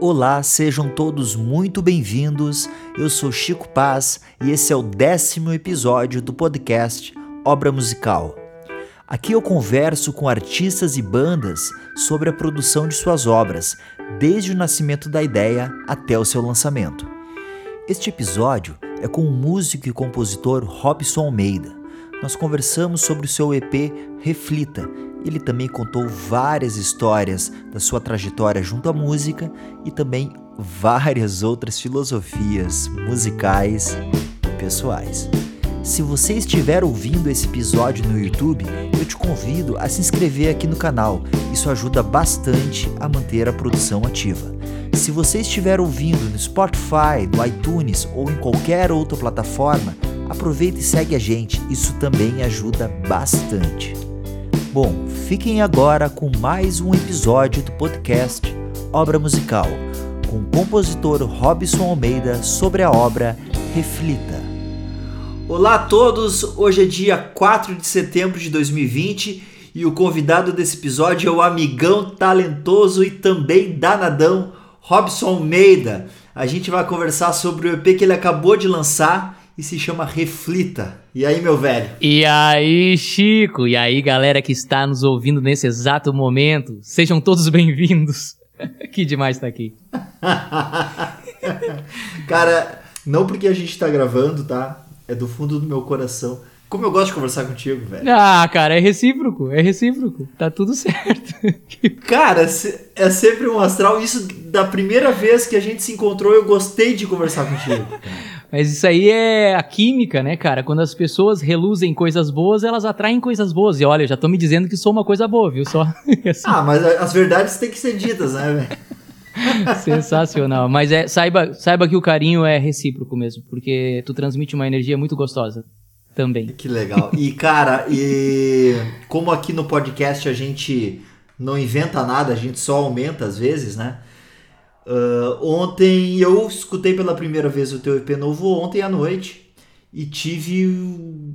Olá, sejam todos muito bem-vindos. Eu sou Chico Paz e esse é o décimo episódio do podcast Obra Musical. Aqui eu converso com artistas e bandas sobre a produção de suas obras, desde o nascimento da ideia até o seu lançamento. Este episódio é com o músico e compositor Robson Almeida. Nós conversamos sobre o seu EP Reflita ele também contou várias histórias da sua trajetória junto à música e também várias outras filosofias musicais e pessoais. Se você estiver ouvindo esse episódio no YouTube, eu te convido a se inscrever aqui no canal. Isso ajuda bastante a manter a produção ativa. Se você estiver ouvindo no Spotify, no iTunes ou em qualquer outra plataforma, aproveita e segue a gente. Isso também ajuda bastante. Bom, fiquem agora com mais um episódio do podcast Obra Musical, com o compositor Robson Almeida sobre a obra Reflita. Olá a todos, hoje é dia 4 de setembro de 2020 e o convidado desse episódio é o amigão talentoso e também danadão Robson Almeida. A gente vai conversar sobre o EP que ele acabou de lançar e se chama Reflita. E aí, meu velho? E aí, Chico? E aí, galera que está nos ouvindo nesse exato momento? Sejam todos bem-vindos. que demais estar tá aqui. Cara, não porque a gente está gravando, tá? É do fundo do meu coração. Como eu gosto de conversar contigo, velho. Ah, cara, é recíproco, é recíproco. Tá tudo certo. cara, é sempre um astral. Isso da primeira vez que a gente se encontrou, eu gostei de conversar contigo. Mas isso aí é a química, né, cara? Quando as pessoas reluzem coisas boas, elas atraem coisas boas. E olha, eu já tô me dizendo que sou uma coisa boa, viu? Só. assim. Ah, mas as verdades têm que ser ditas, né, velho? Sensacional. Mas é, saiba, saiba que o carinho é recíproco mesmo, porque tu transmite uma energia muito gostosa também. Que legal. E, cara, e como aqui no podcast a gente não inventa nada, a gente só aumenta às vezes, né? Uh, ontem eu escutei pela primeira vez o teu EP novo ontem à noite e tive.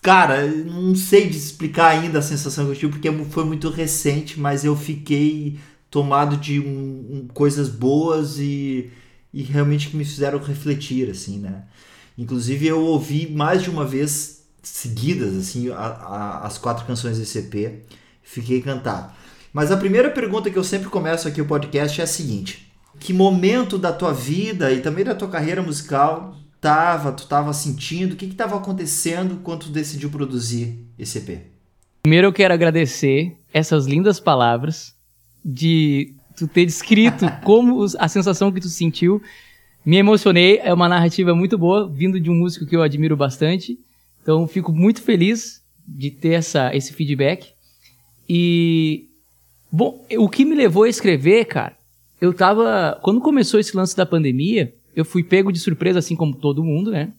Cara, não sei explicar ainda a sensação que eu tive porque foi muito recente, mas eu fiquei tomado de um, um, coisas boas e, e realmente que me fizeram refletir, assim, né? Inclusive eu ouvi mais de uma vez seguidas, assim, a, a, as quatro canções desse EP, fiquei encantado. Mas a primeira pergunta que eu sempre começo aqui o podcast é a seguinte: que momento da tua vida e também da tua carreira musical tava, tu tava sentindo? O que estava acontecendo quando tu decidiu produzir esse EP? Primeiro eu quero agradecer essas lindas palavras de tu ter descrito como a sensação que tu sentiu. Me emocionei, é uma narrativa muito boa, vindo de um músico que eu admiro bastante. Então fico muito feliz de ter essa, esse feedback. E Bom, o que me levou a escrever, cara, eu tava. Quando começou esse lance da pandemia, eu fui pego de surpresa, assim como todo mundo, né?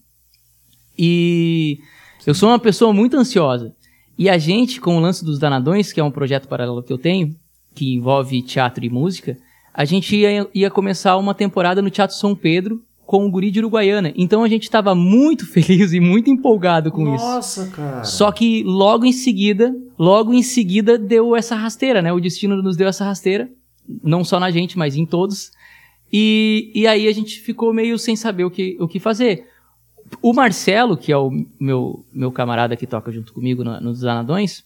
E eu sou uma pessoa muito ansiosa. E a gente, com o lance dos Danadões, que é um projeto paralelo que eu tenho, que envolve teatro e música, a gente ia, ia começar uma temporada no Teatro São Pedro, com o guri de Uruguaiana. Então a gente estava muito feliz e muito empolgado com Nossa, isso. Nossa, cara. Só que logo em seguida, logo em seguida deu essa rasteira, né? O destino nos deu essa rasteira, não só na gente, mas em todos. E, e aí a gente ficou meio sem saber o que, o que fazer. O Marcelo, que é o meu, meu camarada que toca junto comigo no, nos Anadões,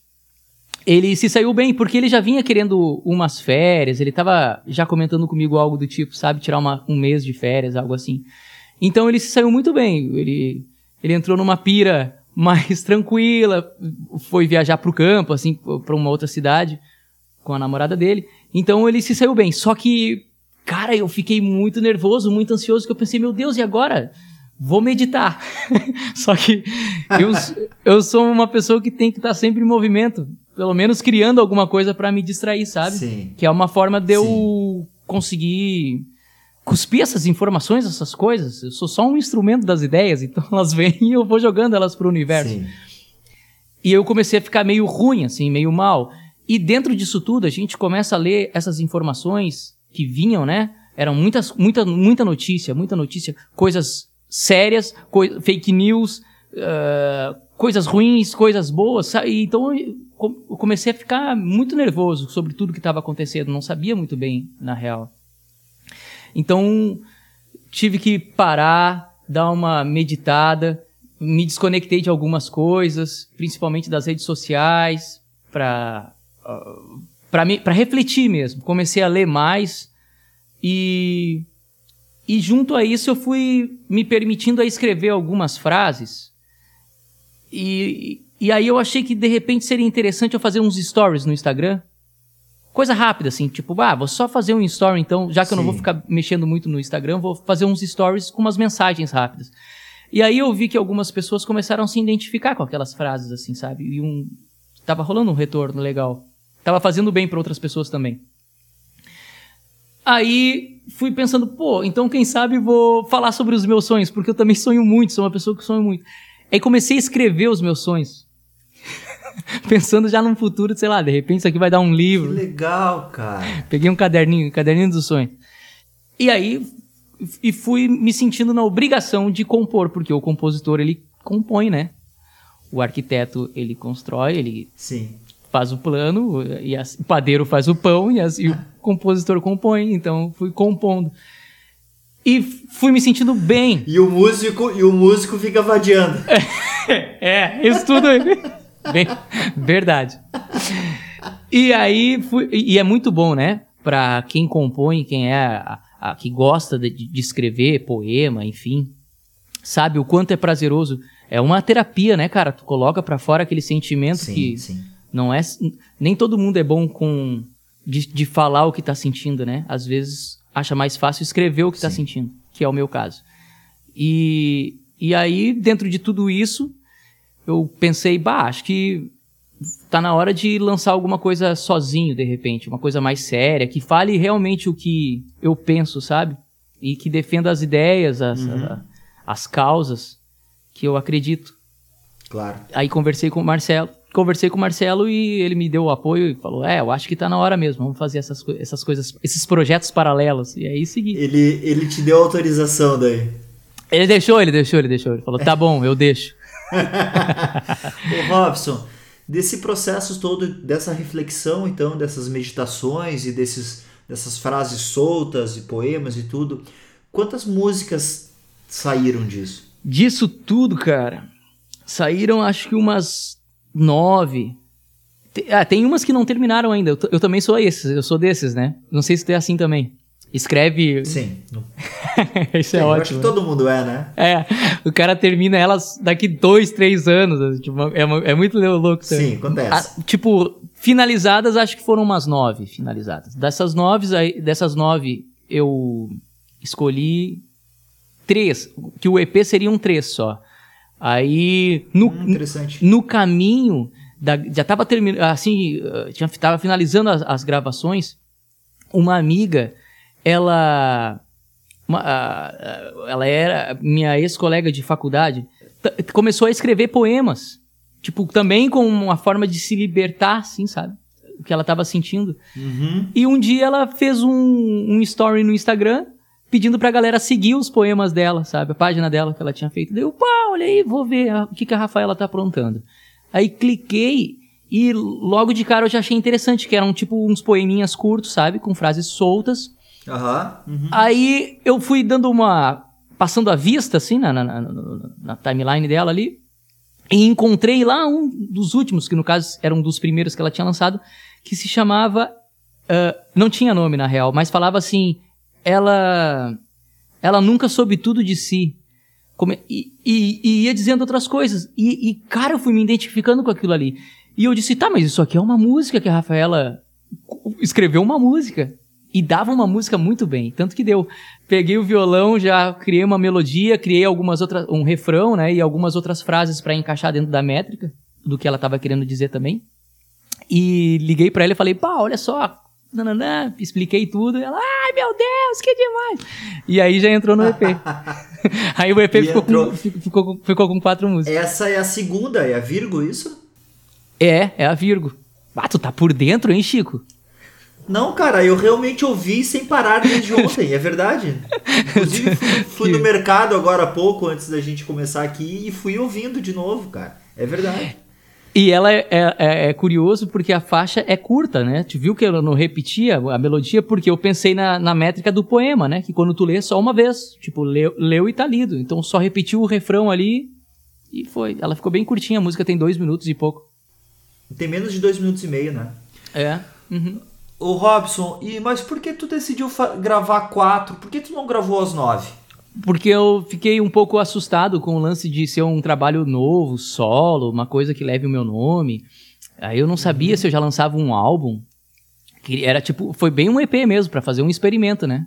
ele se saiu bem, porque ele já vinha querendo umas férias, ele estava já comentando comigo algo do tipo, sabe, tirar uma, um mês de férias, algo assim. Então ele se saiu muito bem, ele, ele entrou numa pira mais tranquila, foi viajar para o campo, assim, para uma outra cidade com a namorada dele. Então ele se saiu bem. Só que, cara, eu fiquei muito nervoso, muito ansioso, que eu pensei, meu Deus, e agora? Vou meditar. Só que eu, eu sou uma pessoa que tem que estar sempre em movimento pelo menos criando alguma coisa para me distrair, sabe? Sim. Que é uma forma de eu Sim. conseguir cuspir essas informações, essas coisas. Eu sou só um instrumento das ideias, então elas vêm e eu vou jogando elas pro universo. Sim. E eu comecei a ficar meio ruim, assim, meio mal. E dentro disso tudo, a gente começa a ler essas informações que vinham, né? Eram muitas, muita, muita notícia, muita notícia, coisas sérias, coi fake news, uh, coisas ruins, coisas boas. Sabe? Então eu comecei a ficar muito nervoso sobre tudo que estava acontecendo, não sabia muito bem, na real. Então, tive que parar, dar uma meditada, me desconectei de algumas coisas, principalmente das redes sociais, para uh, para refletir mesmo. Comecei a ler mais e e junto a isso eu fui me permitindo a escrever algumas frases. E, e aí eu achei que de repente seria interessante eu fazer uns stories no Instagram. Coisa rápida, assim, tipo, ah, vou só fazer um story então, já que Sim. eu não vou ficar mexendo muito no Instagram, vou fazer uns stories com umas mensagens rápidas. E aí eu vi que algumas pessoas começaram a se identificar com aquelas frases, assim, sabe? E um. Tava rolando um retorno legal. Tava fazendo bem para outras pessoas também. Aí fui pensando, pô, então quem sabe vou falar sobre os meus sonhos, porque eu também sonho muito, sou uma pessoa que sonho muito. Aí comecei a escrever os meus sonhos. Pensando já num futuro, sei lá, de repente isso aqui vai dar um livro. Que legal, cara. Peguei um caderninho, um caderninho dos sonhos. E aí e fui me sentindo na obrigação de compor, porque o compositor ele compõe, né? O arquiteto ele constrói, ele Sim. faz o plano, e as, o padeiro faz o pão e, as, e o compositor compõe. Então fui compondo. E fui me sentindo bem. E o músico, e o músico fica vadiando. é, isso tudo. bem, verdade. E aí fui, e é muito bom, né? Para quem compõe, quem é a, a, que gosta de, de escrever poema, enfim, sabe o quanto é prazeroso. É uma terapia, né, cara? Tu coloca para fora aquele sentimento sim, que sim. não é nem todo mundo é bom com de, de falar o que tá sentindo, né? Às vezes acha mais fácil escrever o que tá sim. tá sentindo, que é o meu caso. E e aí dentro de tudo isso, eu pensei, bah, acho que tá na hora de lançar alguma coisa sozinho, de repente, uma coisa mais séria, que fale realmente o que eu penso, sabe? E que defenda as ideias, as, uhum. a, as causas que eu acredito. Claro. Aí conversei com o Marcelo, conversei com o Marcelo e ele me deu o apoio e falou: "É, eu acho que tá na hora mesmo, vamos fazer essas, essas coisas, esses projetos paralelos". E aí segui. Ele ele te deu autorização daí. Ele deixou, ele deixou, ele deixou. Ele falou: "Tá bom, eu deixo". Ô Robson, desse processo todo, dessa reflexão, então, dessas meditações e desses, dessas frases soltas e poemas e tudo, quantas músicas saíram disso? Disso tudo, cara, saíram acho que umas nove. Ah, tem umas que não terminaram ainda. Eu, eu também sou esses, eu sou desses, né? Não sei se tu é assim também. Escreve. Sim. Isso é Sim, ótimo. acho que todo mundo é, né? É. O cara termina elas daqui dois, três anos. Tipo, é, é muito louco. Também. Sim, acontece. A, tipo, finalizadas, acho que foram umas nove finalizadas. Dessas nove, dessas nove, eu escolhi três. Que o EP seria um três só. Aí, no, hum, no caminho, da, já tava terminando, assim, tinha, tava finalizando as, as gravações, uma amiga ela uma, ela era minha ex-colega de faculdade, começou a escrever poemas. Tipo, também com uma forma de se libertar, assim, sabe? O que ela estava sentindo. Uhum. E um dia ela fez um, um story no Instagram pedindo pra galera seguir os poemas dela, sabe? A página dela que ela tinha feito. Deu, pá, olha aí, vou ver o que, que a Rafaela tá aprontando. Aí cliquei e logo de cara eu já achei interessante, que eram tipo uns poeminhas curtos, sabe? Com frases soltas. Uhum. Aí eu fui dando uma. passando a vista, assim, na, na, na, na, timeline dela ali. E encontrei lá um dos últimos, que no caso era um dos primeiros que ela tinha lançado, que se chamava. Uh, não tinha nome na real, mas falava assim. Ela. Ela nunca soube tudo de si. E, e, e, ia dizendo outras coisas. E, e, cara, eu fui me identificando com aquilo ali. E eu disse, tá, mas isso aqui é uma música que a Rafaela escreveu uma música e dava uma música muito bem, tanto que deu. Peguei o violão, já criei uma melodia, criei algumas outras, um refrão, né, e algumas outras frases para encaixar dentro da métrica do que ela estava querendo dizer também. E liguei para ela e falei: "Pá, olha só, nananã, expliquei tudo". Ela: "Ai, meu Deus, que demais". E aí já entrou no EP. aí o EP ficou com, ficou, ficou com quatro músicas. Essa é a segunda, é a Virgo isso? É, é a Virgo. Ah, tu tá por dentro, hein, Chico? Não, cara, eu realmente ouvi sem parar desde ontem, é verdade. Inclusive, fui, fui no mercado agora há pouco, antes da gente começar aqui, e fui ouvindo de novo, cara. É verdade. E ela é, é, é, curioso porque a faixa é curta, né? Tu viu que eu não repetia a melodia porque eu pensei na, na métrica do poema, né? Que quando tu lê só uma vez, tipo, leu, leu e tá lido. Então só repetiu o refrão ali e foi. Ela ficou bem curtinha, a música tem dois minutos e pouco. Tem menos de dois minutos e meio, né? É. Uhum. Ô Robson, e, mas por que tu decidiu gravar quatro? Por que tu não gravou as nove? Porque eu fiquei um pouco assustado com o lance de ser um trabalho novo, solo, uma coisa que leve o meu nome. Aí eu não sabia uhum. se eu já lançava um álbum. Que era tipo, foi bem um EP mesmo, para fazer um experimento, né?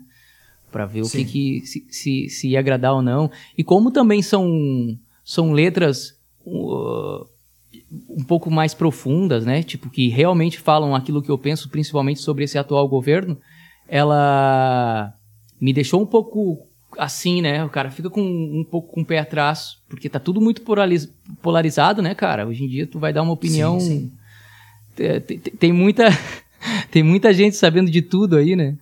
Para ver Sim. o que, que se, se, se, ia agradar ou não. E como também são, são letras uh, um pouco mais profundas, né? Tipo, que realmente falam aquilo que eu penso, principalmente sobre esse atual governo, ela me deixou um pouco assim, né? O cara fica com um pouco com o pé atrás, porque tá tudo muito polarizado, né, cara? Hoje em dia tu vai dar uma opinião. Sim, sim. Tem, tem, muita tem muita gente sabendo de tudo aí, né?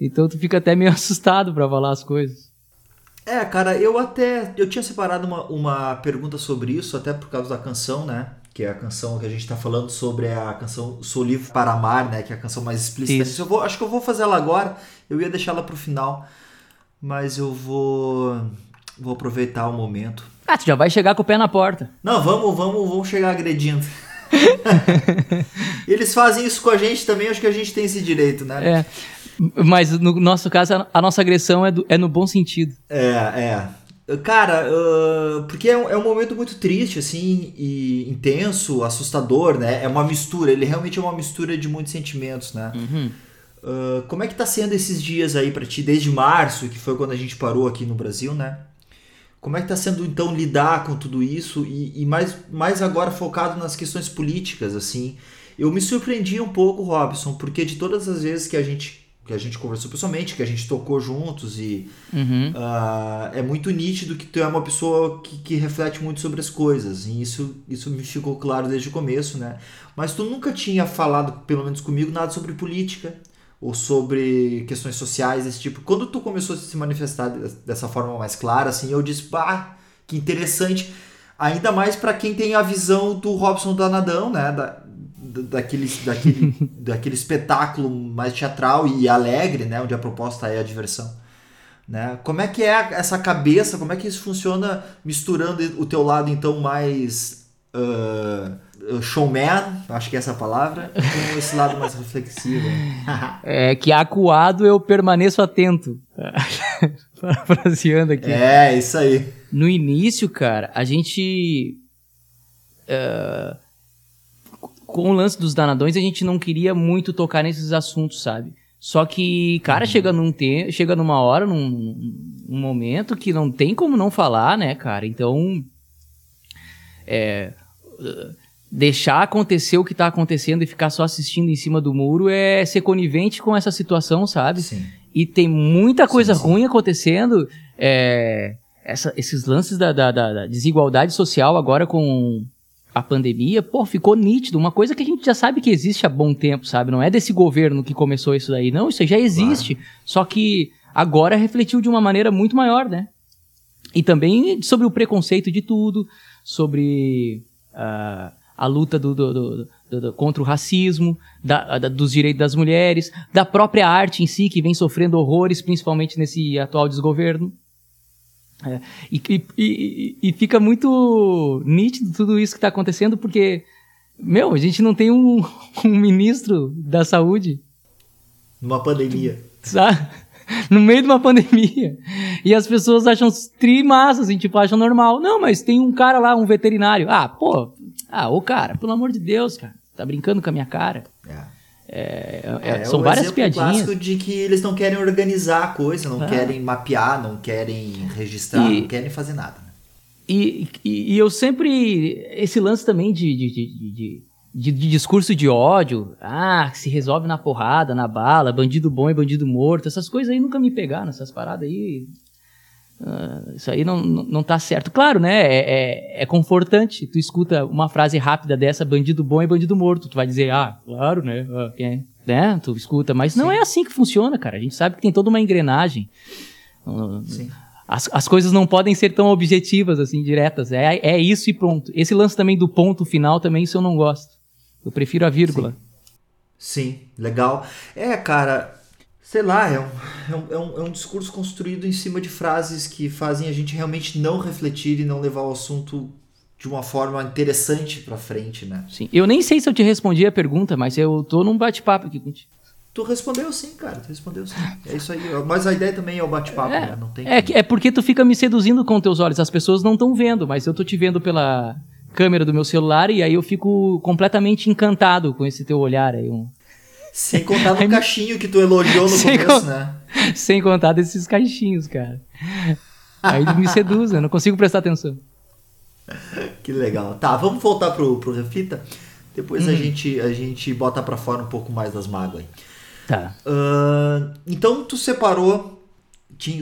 Então tu fica até meio assustado para falar as coisas. É, cara, eu até eu tinha separado uma, uma pergunta sobre isso, até por causa da canção, né? Que é a canção que a gente tá falando sobre a canção Sou Livre para Amar, né? Que é a canção mais explícita. Isso. Eu vou, acho que eu vou fazer ela agora. Eu ia deixar ela pro final mas eu vou vou aproveitar o momento. Ah, tu já vai chegar com o pé na porta. Não, vamos, vamos, vamos chegar agredindo. Eles fazem isso com a gente também, acho que a gente tem esse direito, né? É. Mas no nosso caso, a nossa agressão é, do, é no bom sentido. É, é. Cara, uh, porque é um, é um, momento muito triste, assim, e intenso, assustador, né? É uma mistura, ele realmente é uma mistura de muitos sentimentos, né? Uhum. Uh, como é que tá sendo esses dias aí para ti, desde março, que foi quando a gente parou aqui no Brasil, né? Como é que tá sendo então lidar com tudo isso e, e mais, mais agora focado nas questões políticas, assim? Eu me surpreendi um pouco, Robson, porque de todas as vezes que a gente que a gente conversou pessoalmente, que a gente tocou juntos e uhum. uh, é muito nítido que tu é uma pessoa que, que, reflete muito sobre as coisas e isso, isso me ficou claro desde o começo, né? Mas tu nunca tinha falado, pelo menos comigo, nada sobre política, ou sobre questões sociais, esse tipo. Quando tu começou a se manifestar dessa forma mais clara, assim, eu disse, pá, que interessante. Ainda mais para quem tem a visão do Robson Danadão, né? Da, daquele, daquele, daquele espetáculo mais teatral e alegre, né? Onde a proposta é a diversão. Né? Como é que é essa cabeça, como é que isso funciona misturando o teu lado, então, mais... Uh, showman, acho que é essa palavra, com esse lado mais reflexivo. é que acuado eu permaneço atento. Parafraseando aqui. É, isso aí. No início, cara, a gente. Uh, com o lance dos danadões, a gente não queria muito tocar nesses assuntos, sabe? Só que, cara, uhum. chega num te chega numa hora, num, num momento que não tem como não falar, né, cara? Então. É, deixar acontecer o que tá acontecendo e ficar só assistindo em cima do muro é ser conivente com essa situação, sabe? Sim. E tem muita coisa sim, sim. ruim acontecendo. É, essa, esses lances da, da, da, desigualdade social agora com a pandemia, pô, ficou nítido. Uma coisa que a gente já sabe que existe há bom tempo, sabe? Não é desse governo que começou isso daí. Não, isso já existe. Claro. Só que agora refletiu de uma maneira muito maior, né? E também sobre o preconceito de tudo, sobre. Uh, a luta do, do, do, contra o racismo, da, da, dos direitos das mulheres, da própria arte em si, que vem sofrendo horrores, principalmente nesse atual desgoverno. É, e, e, e, fica muito nítido tudo isso que está acontecendo, porque, meu, a gente não tem um, um ministro da saúde. Numa pandemia. Sabe? no meio de uma pandemia. E as pessoas acham trimassa, assim, tipo, acham normal. Não, mas tem um cara lá, um veterinário. Ah, pô, ah, ô cara, pelo amor de Deus, cara, tá brincando com a minha cara. É. É, é, é, são várias piadinhas. clássico de que eles não querem organizar a coisa, não é. querem mapear, não querem registrar, e, não querem fazer nada. Né? E, e, e, eu sempre. Esse lance também de, de, de, de, de, de discurso de ódio, ah, se resolve na porrada, na bala, bandido bom e bandido morto, essas coisas aí nunca me pegaram, essas paradas aí. Uh, isso aí não, não, não tá certo. Claro, né? É, é, é, confortante. Tu escuta uma frase rápida dessa, bandido bom e bandido morto. Tu vai dizer, ah, claro, né? Ah, é, né? Tu escuta, mas Sim. não é assim que funciona, cara. A gente sabe que tem toda uma engrenagem. Sim. as, as coisas não podem ser tão objetivas, assim, diretas. É, é isso e pronto. Esse lance também do ponto final, também, isso eu não gosto. Eu prefiro a vírgula. Sim, Sim legal. É, cara, sei lá, é um, é, um, é, um, é um discurso construído em cima de frases que fazem a gente realmente não refletir e não levar o assunto de uma forma interessante para frente, né? Sim. Eu nem sei se eu te respondi a pergunta, mas eu tô num bate-papo aqui contigo. Tu respondeu sim, cara. Tu respondeu sim. É isso aí. Mas a ideia também é o bate-papo, é, né? Não tem é, que... é porque tu fica me seduzindo com teus olhos. As pessoas não estão vendo, mas eu tô te vendo pela câmera do meu celular e aí eu fico completamente encantado com esse teu olhar aí. Um... Sem contar no cachinho que tu elogiou no começo, né? Sem contar desses cachinhos, cara. Aí me seduz, eu não consigo prestar atenção. Que legal. Tá, vamos voltar pro, pro Reflita. Depois a, uhum. gente, a gente bota para fora um pouco mais das mágoas. Tá. Uh, então tu separou,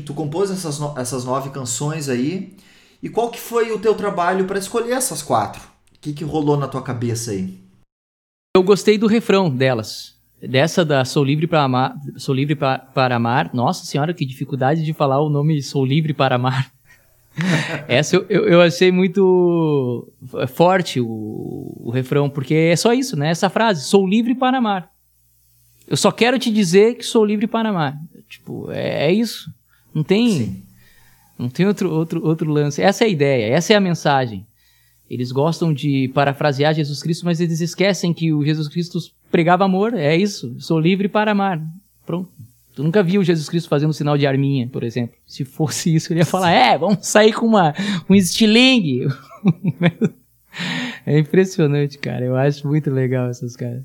tu compôs essas, no, essas nove canções aí. E qual que foi o teu trabalho para escolher essas quatro? O que, que rolou na tua cabeça aí? Eu gostei do refrão delas. Dessa da Sou Livre para Amar, Sou Livre pra, para Amar. Nossa senhora, que dificuldade de falar o nome Sou Livre para Amar. Essa eu, eu, eu, achei muito forte o, o refrão, porque é só isso, né? Essa frase, sou livre para amar. Eu só quero te dizer que sou livre para amar. Tipo, é, é isso. Não tem. Sim. Não tem outro, outro, outro lance. Essa é a ideia, essa é a mensagem. Eles gostam de parafrasear Jesus Cristo, mas eles esquecem que o Jesus Cristo pregava amor. É isso. Sou livre para amar. Pronto. Tu nunca viu Jesus Cristo fazendo um sinal de arminha, por exemplo. Se fosse isso, ele ia falar: é, vamos sair com uma, um estilingue. é impressionante, cara. Eu acho muito legal essas caras.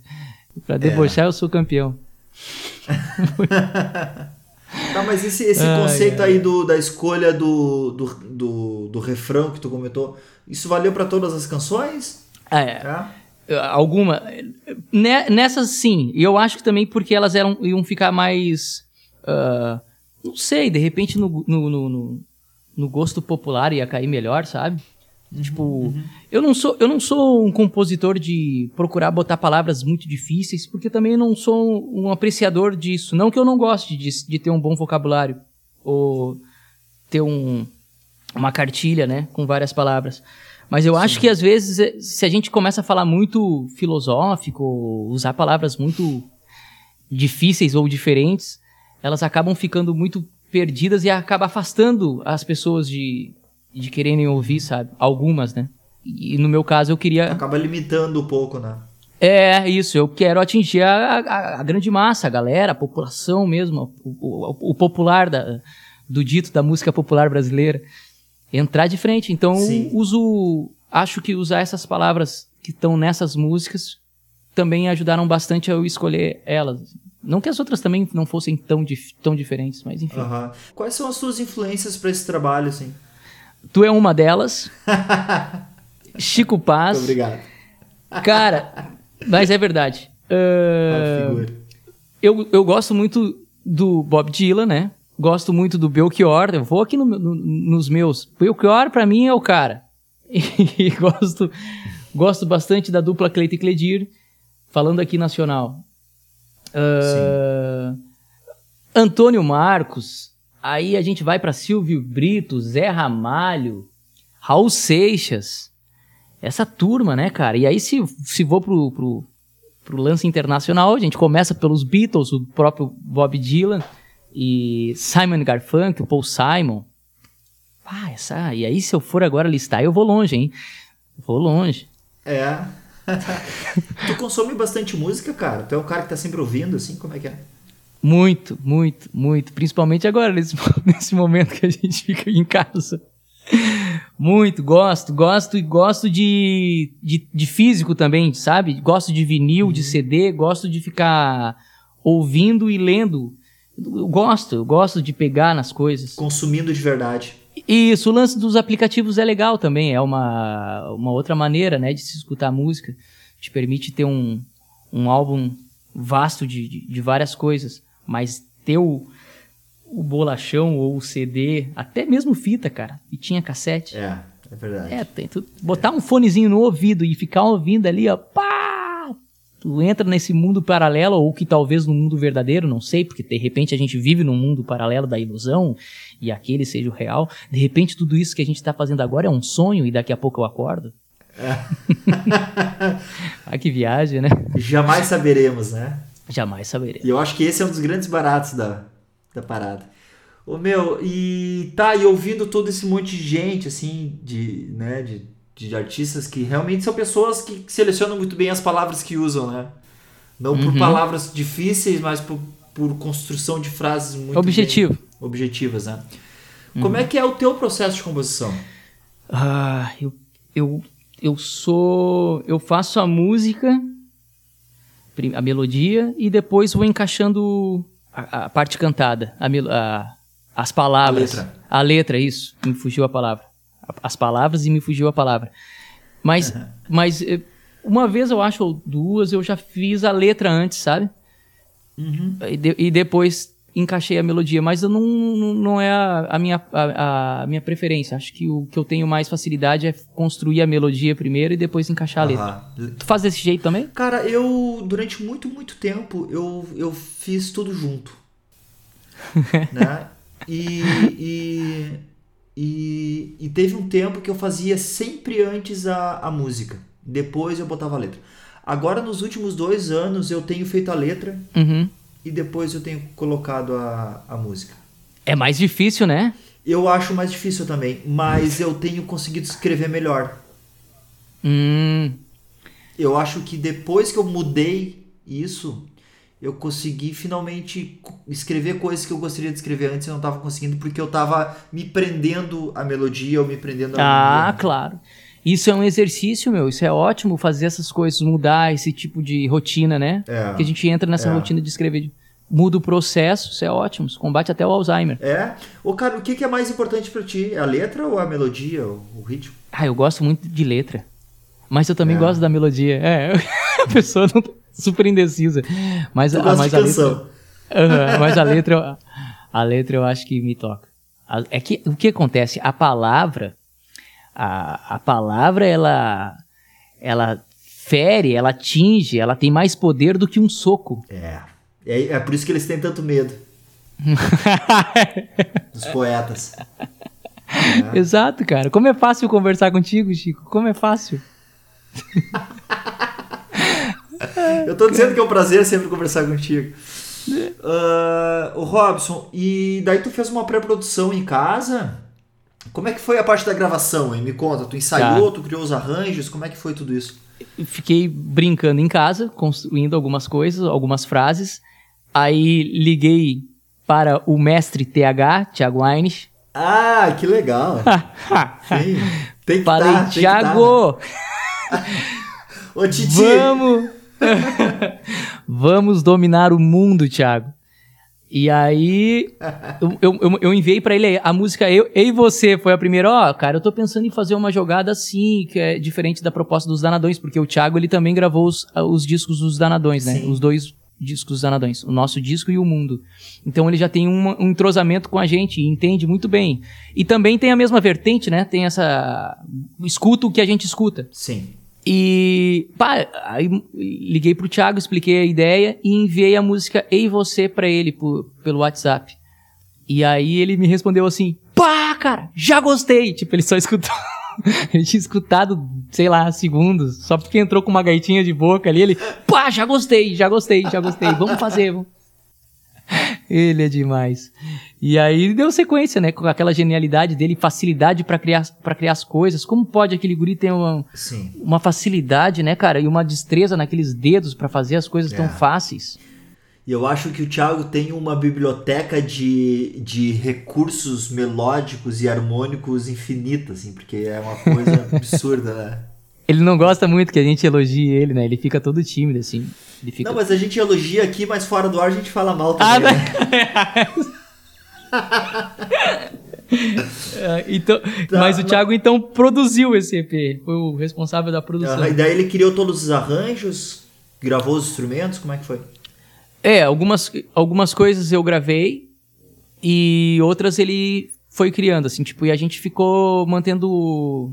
Pra debochar, é. eu sou campeão. tá, mas esse, esse conceito aí do, da escolha do, do, do, do, refrão que tu comentou, isso valeu para todas as canções? É. é. Alguma. Nessas sim. E eu acho que também porque elas eram, iam ficar mais. Uh, não sei, de repente no, no, no, no gosto popular ia cair melhor, sabe? Uhum, tipo, uhum. eu não sou eu não sou um compositor de procurar botar palavras muito difíceis, porque também não sou um apreciador disso. Não que eu não goste de, de ter um bom vocabulário ou ter um, uma cartilha, né, com várias palavras. Mas eu Sim. acho que às vezes eh, se a gente começa a falar muito filosófico, usar palavras muito difíceis ou diferentes, elas acabam ficando muito perdidas e acaba afastando as pessoas de de quererem ouvir, sabe? Algumas, né? E no meu caso eu queria. Acaba limitando um pouco, né? É, isso. Eu quero atingir a, a, a grande massa, a galera, a população mesmo, o, o, o, popular da, do dito da música popular brasileira. Entrar de frente. Então, uso. Acho que usar essas palavras que estão nessas músicas também ajudaram bastante a eu escolher elas. Não que as outras também não fossem tão, dif tão diferentes, mas enfim. Uhum. Quais são as suas influências para esse trabalho, assim? Tu é uma delas. Chico Paz. Muito obrigado. Cara, mas é verdade. Uh, eu, eu gosto muito do Bob Dylan, né? Gosto muito do Belchior. Eu vou aqui no, no, nos meus. Belchior, pra mim, é o cara. E gosto, gosto bastante da dupla Cleito e Cledir, falando aqui nacional. Uh, Antônio Marcos, Aí a gente vai para Silvio Brito, Zé Ramalho, Raul Seixas. Essa turma, né, cara? E aí se, se vou pro, pro, pro lance internacional, a gente começa pelos Beatles, o próprio Bob Dylan e Simon Garfunkel, Paul Simon. Ah, essa, e aí se eu for agora listar, eu vou longe, hein? Vou longe. É. tu consome bastante música, cara? Tu é um cara que tá sempre ouvindo, assim? Como é que é? Muito, muito, muito. Principalmente agora, nesse, nesse momento que a gente fica em casa. Muito, gosto, gosto e gosto de, de, de, físico também, sabe? Gosto de vinil, uhum. de CD, gosto de ficar ouvindo e lendo. Eu gosto, eu gosto de pegar nas coisas. Consumindo de verdade. Isso, o lance dos aplicativos é legal também, é uma, uma outra maneira, né, de se escutar música. Te permite ter um, um álbum vasto de, de, de várias coisas. Mas ter o, o bolachão ou o CD, até mesmo fita, cara, e tinha cassete. É, é verdade. É, tem tudo. Botar é. um fonezinho no ouvido e ficar ouvindo ali, ó, pá! Tu entra nesse mundo paralelo, ou que talvez no mundo verdadeiro, não sei, porque de repente a gente vive num mundo paralelo da ilusão e aquele seja o real. De repente tudo isso que a gente está fazendo agora é um sonho e daqui a pouco eu acordo. É. ah, que viagem, né? Jamais saberemos, né? Jamais saberemos. E eu acho que esse é um dos grandes baratos da, da parada. Ô meu, e tá, e ouvindo todo esse monte de gente, assim, de, né, de de artistas que realmente são pessoas que selecionam muito bem as palavras que usam, né? Não por uhum. palavras difíceis, mas por, por construção de frases muito Objetivo. objetivas, né? Uhum. Como é que é o teu processo de composição? Ah, eu, eu, eu sou... Eu faço a música, a melodia, e depois vou encaixando a, a parte cantada, a, a, as palavras. A letra. A letra, isso. Me fugiu a palavra as palavras e me fugiu a palavra. Mas, uhum. mas eh, uma vez eu acho, ou duas, eu já fiz a letra antes, sabe? Uhum. E, de, e, depois encaixei a melodia, mas eu não, não é a, a minha, a, a, minha preferência. Acho que o que eu tenho mais facilidade é construir a melodia primeiro e depois encaixar a letra. Uhum. Tu faz desse jeito também? Cara, eu, durante muito, muito tempo, eu, eu fiz tudo junto. né? E, e e, e teve um tempo que eu fazia sempre antes a, a música. Depois eu botava a letra. Agora, nos últimos dois anos, eu tenho feito a letra uhum. E depois eu tenho colocado a, a música. É mais difícil, né? Eu acho mais difícil também, mas eu tenho conseguido escrever melhor. Hum. Eu acho que depois que eu mudei isso, eu consegui finalmente escrever coisas que eu gostaria de escrever antes e não estava conseguindo porque eu estava me prendendo à melodia ou me prendendo à Ah, claro. Isso é um exercício, meu. Isso é ótimo fazer essas coisas, mudar esse tipo de rotina, né? É, que a gente entra nessa é. rotina de escrever. Muda o processo, isso é ótimo. Isso combate até o Alzheimer. É. O cara, o que é mais importante para ti? A letra ou a melodia, o ritmo? Ah, eu gosto muito de letra. Mas eu também é. gosto da melodia. É, a pessoa não super indecisa. Mas, a, mas a letra. Uh, mas a letra, a letra eu acho que me toca. É que o que acontece? A palavra, a, a palavra ela, ela fere, ela atinge, ela tem mais poder do que um soco. É. É, é por isso que eles têm tanto medo. Dos poetas. É. Exato, cara. Como é fácil conversar contigo, Chico? Como é fácil. Eu tô dizendo que é um prazer sempre conversar contigo. Uh, o Robson, e daí tu fez uma pré-produção em casa? Como é que foi a parte da gravação, hein? Me conta, tu ensaiou, tá. tu criou os arranjos, como é que foi tudo isso? fiquei brincando em casa, construindo algumas coisas, algumas frases. Aí liguei para o mestre TH, Thiago Aines. Ah, que legal. Sim, tem que Falei, tá, Thiago! Tá, Ô, Titi! Vamos! Vamos dominar o mundo, Thiago. E aí, eu, eu, eu enviei para ele a música eu, eu e Você. Foi a primeira, ó, oh, cara, eu tô pensando em fazer uma jogada assim, que é diferente da proposta dos Danadões, porque o Thiago, ele também gravou os, os discos dos Danadões, né? Sim. Os dois discos dos Danadões, o nosso disco e o mundo. Então ele já tem um, um entrosamento com a gente e entende muito bem. E também tem a mesma vertente, né? Tem essa... Escuta o que a gente escuta. Sim. E pá, aí liguei pro Thiago, expliquei a ideia e enviei a música Ei Você pra ele por, pelo WhatsApp. E aí ele me respondeu assim: pá, cara, já gostei. Tipo, ele só escutou. ele tinha escutado, sei lá, segundos, só porque entrou com uma gaitinha de boca ali. Ele, pá, já gostei, já gostei, já gostei, vamos fazer. Vamos. Ele é demais. E aí deu sequência, né? Com aquela genialidade dele, facilidade para criar, pra criar as coisas. Como pode aquele guri ter uma, uma facilidade, né, cara? E uma destreza naqueles dedos para fazer as coisas é. tão fáceis. E eu acho que o Thiago tem uma biblioteca de, de recursos melódicos e harmônicos infinita, assim, porque é uma coisa absurda, né? Ele não gosta muito que a gente elogie ele, né? Ele fica todo tímido, assim. Fica... Não, mas a gente elogia aqui, mas fora do ar a gente fala mal também. Ah, né? É, então, tá, mas o Thiago então produziu esse EP, ele foi o responsável da produção. Ah, e daí ele criou todos os arranjos, gravou os instrumentos, como é que foi? É, algumas, algumas coisas eu gravei e outras ele foi criando, assim, tipo, e a gente ficou mantendo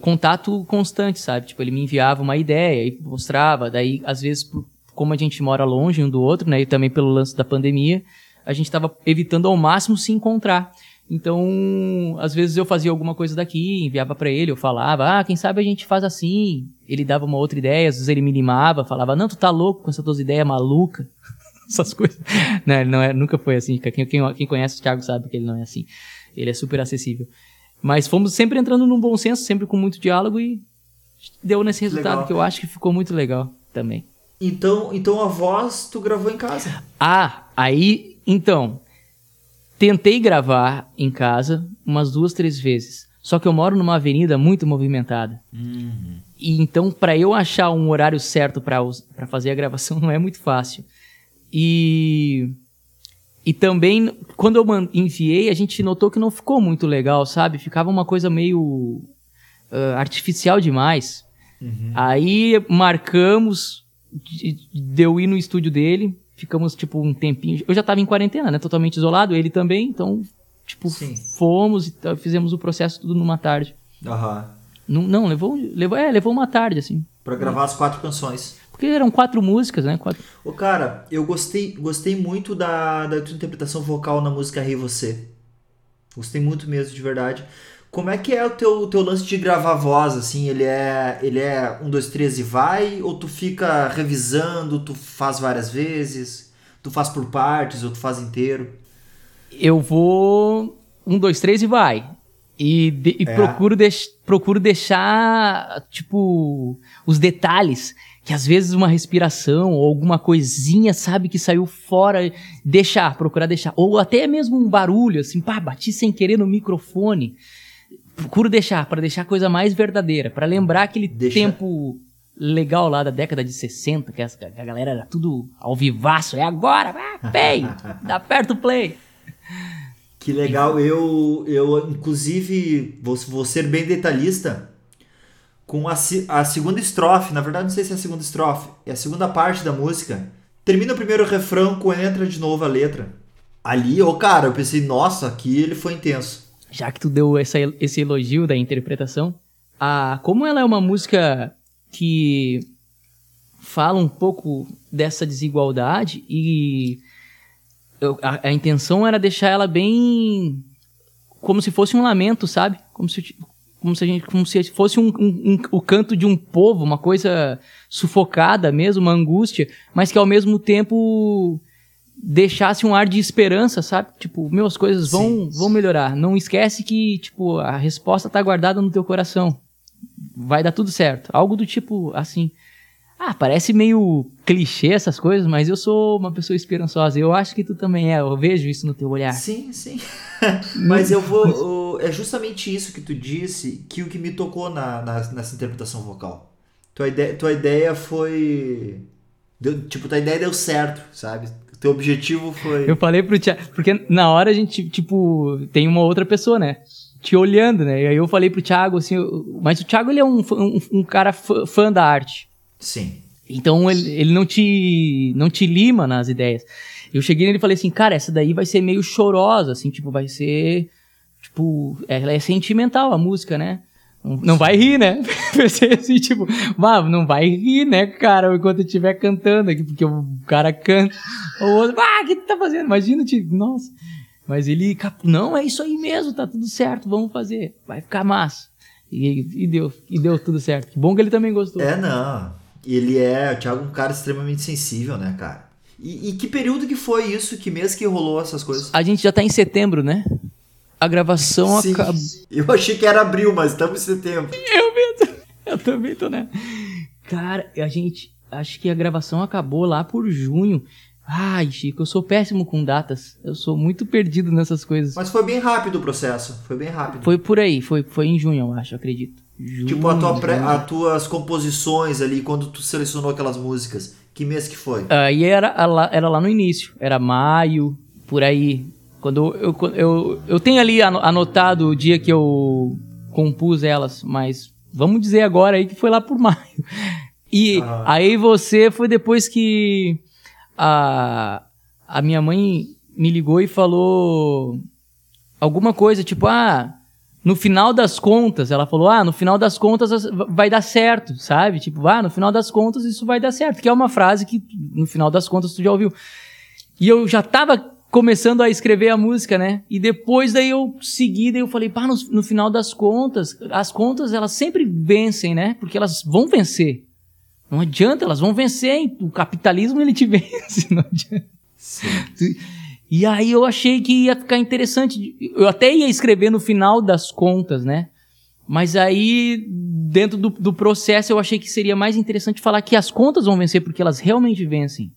contato constante, sabe? Tipo, ele me enviava uma ideia e mostrava, daí às vezes como a gente mora longe um do outro, né, e também pelo lance da pandemia, a gente estava evitando ao máximo se encontrar. Então, às vezes eu fazia alguma coisa daqui, enviava pra ele, eu falava, ah, quem sabe a gente faz assim. Ele dava uma outra ideia, às vezes ele me animava, falava, não, tu tá louco com essas tuas ideias malucas. Essas coisas. Não, ele não é, nunca foi assim. Quem, quem, quem conhece o Thiago sabe que ele não é assim. Ele é super acessível. Mas fomos sempre entrando num bom senso, sempre com muito diálogo e deu nesse resultado Legal. que eu acho que ficou muito legal também. Então, então a voz tu gravou em casa. Ah, aí, então, tentei gravar em casa umas duas, três vezes. Só que eu moro numa avenida muito movimentada. E então, pra eu achar um horário certo pra fazer a gravação não é muito fácil. E e também quando eu enviei, a gente notou que não ficou muito legal, sabe? Ficava uma coisa meio ah, artificial demais. Aí marcamos de, de eu ir no estúdio dele, ficamos tipo um tempinho. Eu já tava em quarentena, né? Totalmente isolado, ele também, então, tipo, Sim. fomos e fizemos o processo tudo numa tarde. Aham. Não, não, levou, levou, é, levou uma tarde, assim. Pra gravar as quatro canções. Porque eram quatro músicas, né? Quatro... Ô, cara, eu gostei, gostei muito da, da tua interpretação vocal na música Rei Você. Gostei muito mesmo, de verdade. Como é que é o teu, teu lance de gravar voz, assim? Ele é, ele é um, dois, três e vai? Ou tu fica revisando, tu faz várias vezes? Tu faz por partes ou tu faz inteiro? Eu vou. Um, dois, três e vai. E, de- e É. procuro, procuro deixar, tipo, os detalhes. Que às vezes uma respiração ou alguma coisinha, sabe, que saiu fora. Deixar, procurar deixar. Ou até mesmo um barulho, assim, pá, bati sem querer no microfone. Procuro deixar, para deixar a coisa mais verdadeira. para lembrar aquele Deixa- tempo legal lá da década de 60, que, a galera era tudo ao vivaço. É agora, ah, play, dá aperta o play. Que legal, eu, eu inclusive vou, vou ser bem detalhista com a, a segunda estrofe, na verdade não sei se é a segunda estrofe, é a segunda parte da música. Termina o primeiro refrão com entra de novo a letra. Ali, ô cara, eu pensei, nossa, aqui ele foi intenso. já que tu deu essa, esse elogio da interpretação, a, como ela é uma música que fala um pouco dessa desigualdade e eu- a, a intenção era deixar ela bem como se fosse um lamento, sabe? Como se, como se, a gente, como se fosse um, um- um- o canto de um povo, uma coisa sufocada mesmo, uma angústia, mas que ao mesmo tempo deixasse um ar de esperança, sabe? Tipo, meu, as coisas vão, Sim. vão melhorar. Não esquece que, tipo, a resposta tá guardada no teu coração. Vai dar tudo certo. Algo do tipo assim. Ah, parece meio clichê essas coisas, mas eu sou uma pessoa esperançosa. Eu acho que tu também é. Eu vejo isso no teu olhar. Sim, sim. Mas eu vou. é justamente isso que tu disse que o que me tocou na, na- nessa interpretação vocal. Tua ideia, tua ideia foi. deu- tipo, tua ideia deu certo, sabe? Teu objetivo foi. Eu falei pro Thiago, porque na hora a gente, tipo, tem uma outra pessoa, né? Te olhando, né? E aí eu falei pro Thiago, assim, eu- mas o Thiago, ele é um, um, um cara fã, fã da arte. Sim. Então ele, ele não te não te lima nas ideias. Eu cheguei nele e falei assim, cara, essa daí vai ser meio chorosa, assim, tipo, vai ser. Tipo, ela é sentimental a música, né? Não, não vai rir, né? Pensei assim, tipo, "Bah, não vai rir, né, cara, enquanto eu estiver cantando aqui, porque o cara canta. O outro, ah, o que tu tá fazendo? Imagina, tipo, nossa. Mas ele, não, é isso aí mesmo, tá tudo certo, vamos fazer, vai ficar massa. E, e deu, e deu tudo certo. Que bom que ele também gostou. É, não. Ele é, o Thiago um cara extremamente sensível, né, cara? E, e que período que foi isso? Que mês que rolou essas coisas? A gente já tá em setembro, né? A gravação acabou. Eu achei que era abril, mas estamos em setembro. Eu mesmo. Eu também tô, né? Cara, a gente. Acho que a gravação acabou lá por junho. Ai, Chico, eu sou péssimo com datas. Eu sou muito perdido nessas coisas. Mas foi bem rápido o processo. Foi bem rápido. Foi por aí, foi, foi em junho, eu acho, acredito. Tipo, a tua pré- as tuas composições ali, quando tu selecionou aquelas músicas. Que mês que foi? Aí era, a lá- era lá no início, era maio, por aí. Quando eu, eu, eu, eu tenho ali ano- anotado o dia que eu compus elas, mas vamos dizer agora aí que foi lá por maio. E Ah. aí você foi depois que a, a minha mãe me ligou e falou alguma coisa, tipo, ah, no final das contas, ela falou: ah, no final das contas vai dar certo, sabe? Tipo, ah, no final das contas isso vai dar certo. Que é uma frase que no final das contas tu já ouviu. E eu já tava começando a escrever a música, né? E depois daí eu segui, daí eu falei, pá, no, no final das contas, as contas elas sempre vencem, né? Porque elas vão vencer. Não adianta, elas vão vencer, hein? O capitalismo ele te vence, não adianta. Sim. E aí eu achei que ia ficar interessante. Eu até ia escrever no final das contas, né? Mas aí, dentro do, do processo, eu achei que seria mais interessante falar que as contas vão vencer, porque elas realmente vencem.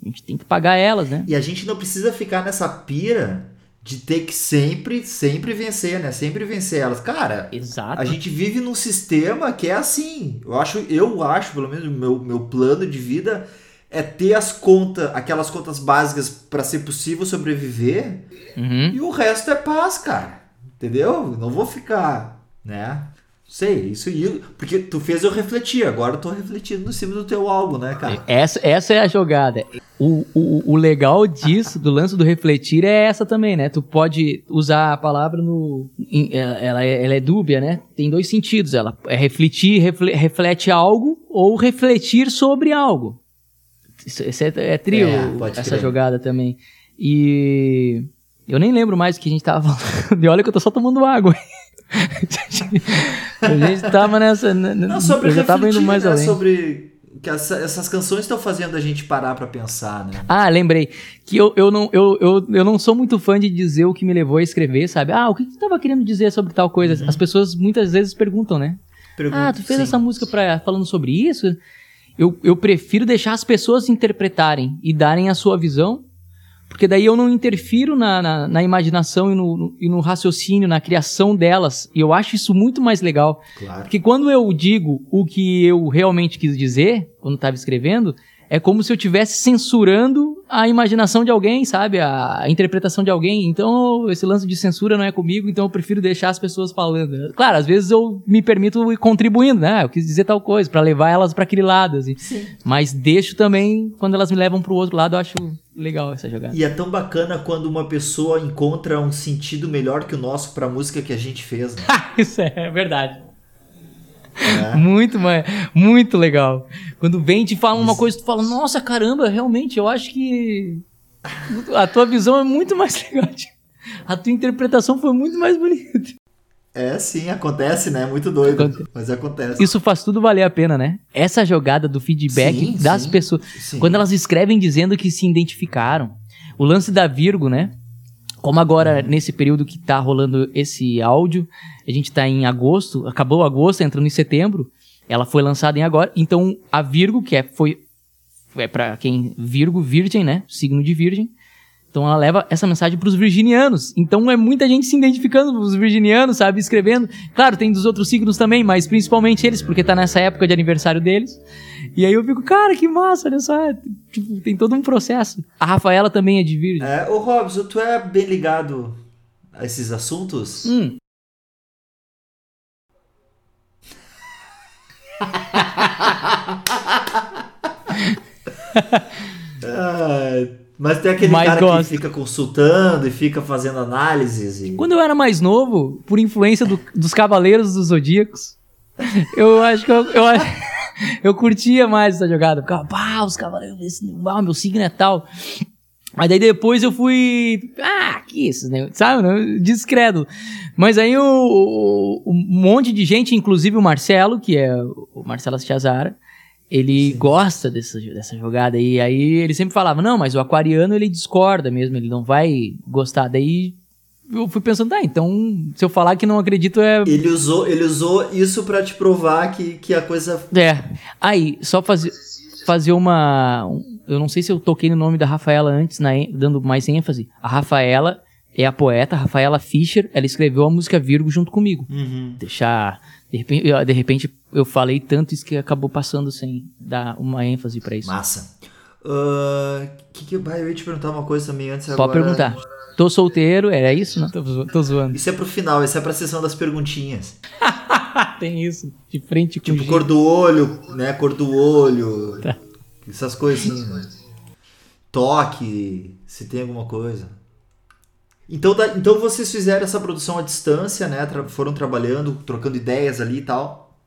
A gente tem que pagar elas, né? E a gente não precisa ficar nessa pira de ter que sempre, sempre vencer, né? Sempre vencer elas. Cara, Exato. a gente vive num sistema que é assim. Eu acho, eu acho, pelo menos, meu, meu plano de vida é ter as contas, aquelas contas básicas para ser possível sobreviver. Uhum. E o resto é paz, cara. Entendeu? Não vou ficar, né? Sei, isso aí. Porque tu fez eu refletir, agora eu tô refletindo em cima do teu álbum, né, cara? Essa, essa é a jogada. O, o, o legal disso, do lance do refletir, é essa também, né? Tu pode usar a palavra no. Ela, é, ela é dúbia, né? Tem dois sentidos. Ela é refletir, reflete algo, ou refletir sobre algo. Isso, isso é, é, trio, é, essa crer. jogada também. E eu nem lembro mais o que a gente tava falando. E olha que eu tô só tomando água. a gente tava nessa. Não, sobre eu já tava indo mais né, além. Sobre que essa, essas canções estão fazendo a gente parar para pensar, né? Ah, lembrei. Que eu, eu, não, eu, eu, eu não sou muito fã de dizer o que me levou a escrever, sabe? Ah, o que tu tava querendo dizer sobre tal coisa? Uhum. As pessoas muitas vezes perguntam, né? Pergunto, ah, tu fez sim. essa música pra, falando sobre isso? Eu, eu prefiro deixar as pessoas interpretarem e darem a sua visão, porque daí eu não interfiro na, na, na imaginação e no, no, e no, raciocínio, na criação delas. E eu acho isso muito mais legal. Claro. Porque quando eu digo o que eu realmente quis dizer, quando estava escrevendo, é como se eu estivesse censurando a imaginação de alguém, sabe? A, a, interpretação de alguém. Então, esse lance de censura não é comigo, então eu prefiro deixar as pessoas falando. Claro, às vezes eu me permito ir contribuindo, né? Eu quis dizer tal coisa, para levar elas para aquele lado, assim. Sim. Mas deixo também, quando elas me levam pro outro lado, eu acho legal essa jogada. E é tão bacana quando uma pessoa encontra um sentido melhor que o nosso pra música que a gente fez, né? Isso é verdade. É. Muito, muito legal. Quando vem te fala uma coisa, tu fala, nossa, caramba, realmente, eu acho que a tua visão é muito mais legal. A tua interpretação foi muito mais bonita. É, sim, acontece, né? Muito doido. Mas acontece. Isso faz tudo valer a pena, né? Essa jogada do feedback sim, das sim, pessoas. Sim. Quando elas escrevem dizendo que se identificaram. O lance da Virgo, né? Como agora, nesse período que tá rolando esse áudio, a gente tá em agosto, acabou agosto, entrando em setembro, ela foi lançada em agora, então a Virgo, que é, foi, é para quem, Virgo, Virgem, né, signo de Virgem, então ela leva essa mensagem para os virginianos. Então é muita gente se identificando com os virginianos, sabe, escrevendo. Claro, tem dos outros signos também, mas principalmente eles, porque tá nessa época de aniversário deles. E aí eu fico, cara, que massa, olha só. Tipo, tem todo um processo. A Rafaela também é de virgem. É, ô Robson, tu é bem ligado a esses assuntos? Hum. ah, mas tem aquele mais cara gosto. que fica consultando e fica fazendo análises. E... Quando eu era mais novo, por influência do, dos Cavaleiros dos Zodíacos, eu acho que eu, eu, eu curtia mais essa jogada. Ficava, pá, os Cavaleiros, uau, meu signo é tal. Mas daí depois eu fui. Ah, que isso, né? Sabe? Né? Discreto. Mas aí o, o, um monte de gente, inclusive o Marcelo, que é o Marcelo Chiazara, ele Sim. gosta dessa, dessa jogada. E aí ele sempre falava, não, mas o aquariano ele discorda mesmo, ele não vai gostar. Daí eu fui pensando, tá, então se eu falar que não acredito é. Ele usou, ele usou isso para te provar que, que a coisa. É. Aí, só fazer, fazer uma. Eu não sei se eu toquei no nome da Rafaela antes, na, dando mais ênfase. A Rafaela é a poeta, Rafaela Fischer, ela escreveu a música Virgo junto comigo. Uhum. Deixar. De repente, eu, de repente eu falei tanto isso que acabou passando sem dar uma ênfase para isso. Massa. Uh, que que, eu ia te perguntar uma coisa também antes Pode agora. perguntar. Tô solteiro, era isso? Não, tô, tô zoando. Isso é pro final, isso é pra sessão das perguntinhas. Tem isso, de frente com Tipo, cor do olho, né? Cor do olho. Tá. Essas coisas assim, né? Toque, se tem alguma coisa. Então, da, então vocês fizeram essa produção à distância, né? Tra foram trabalhando, trocando ideias ali e tal.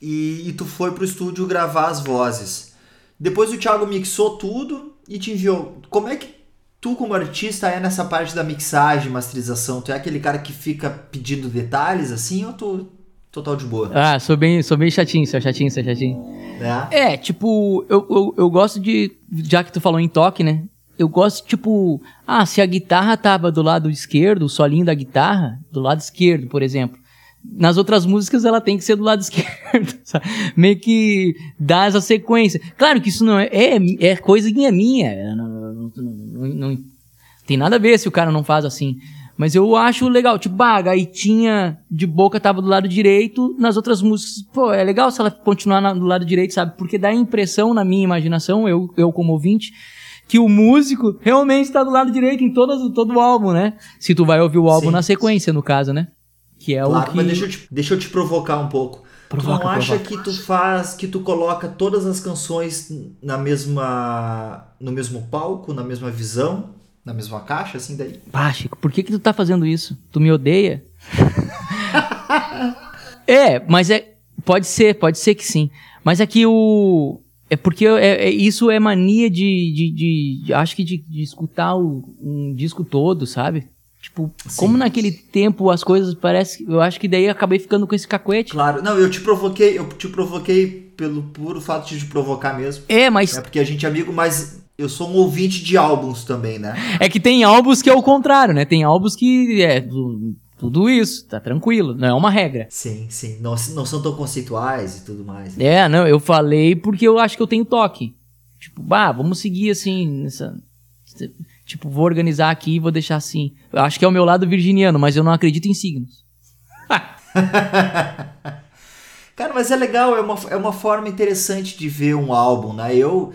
E, e tu foi pro estúdio gravar as vozes. Depois o Thiago mixou tudo e te enviou. Como é que tu, como artista, é nessa parte da mixagem, masterização? Tu é aquele cara que fica pedindo detalhes assim ou tu total de boa? Ah, sou bem, sou bem chatinho, sou chatinho, sou chatinho. É, é tipo, eu, eu, eu gosto de. Já que tu falou em toque, né? Eu gosto, tipo, ah, se a guitarra tava do lado esquerdo, o solinho da guitarra, do lado esquerdo, por exemplo. Nas outras músicas ela tem que ser do lado esquerdo, sabe? Meio que dá essa sequência. Claro que isso não é, é, é coisinha minha. Não, não, não, não, tem nada a ver se o cara não faz assim. Mas eu acho legal, tipo, ah, a gaitinha de boca tava do lado direito, nas outras músicas, pô, é legal se ela continuar na, do lado direito, sabe? Porque dá a impressão na minha imaginação, eu, eu como ouvinte, que o músico realmente está do lado direito em todas, todo o álbum, né? Se tu vai ouvir o álbum Sim. na sequência, no caso, né? Que é claro, o que... mas deixa eu, te, deixa eu te provocar um pouco. Provoca, tu não acha provoca. que tu faz, que tu coloca todas as canções na mesma, no mesmo palco, na mesma visão, na mesma caixa, assim daí? Ah, Chico, por que que tu tá fazendo isso? Tu me odeia? é, mas é, pode ser, pode ser que sim. Mas é que o é porque é, é, isso é mania de, de, de, de acho que de, de escutar o, um disco todo, sabe? Tipo, Sim. como naquele tempo as coisas parece, eu acho que daí acabei ficando com esse cacuete. Claro, não, eu te provoquei, eu te provoquei pelo puro fato de te provocar mesmo. É, mas é porque a gente é amigo, mas eu sou um ouvinte de álbuns também, né? É que tem álbuns que é o contrário, né? Tem álbuns que é tudo isso, tá tranquilo, não é uma regra. Sim, sim. Não, não são tão conceituais e tudo mais. É, não, eu falei porque eu acho que eu tenho toque. Tipo, bah, vamos seguir assim, nessa. Tipo, vou organizar aqui e vou deixar assim. Eu acho que é o meu lado virginiano, mas eu não acredito em signos. Cara, mas é legal, é uma, é uma forma interessante de ver um álbum, né? Eu,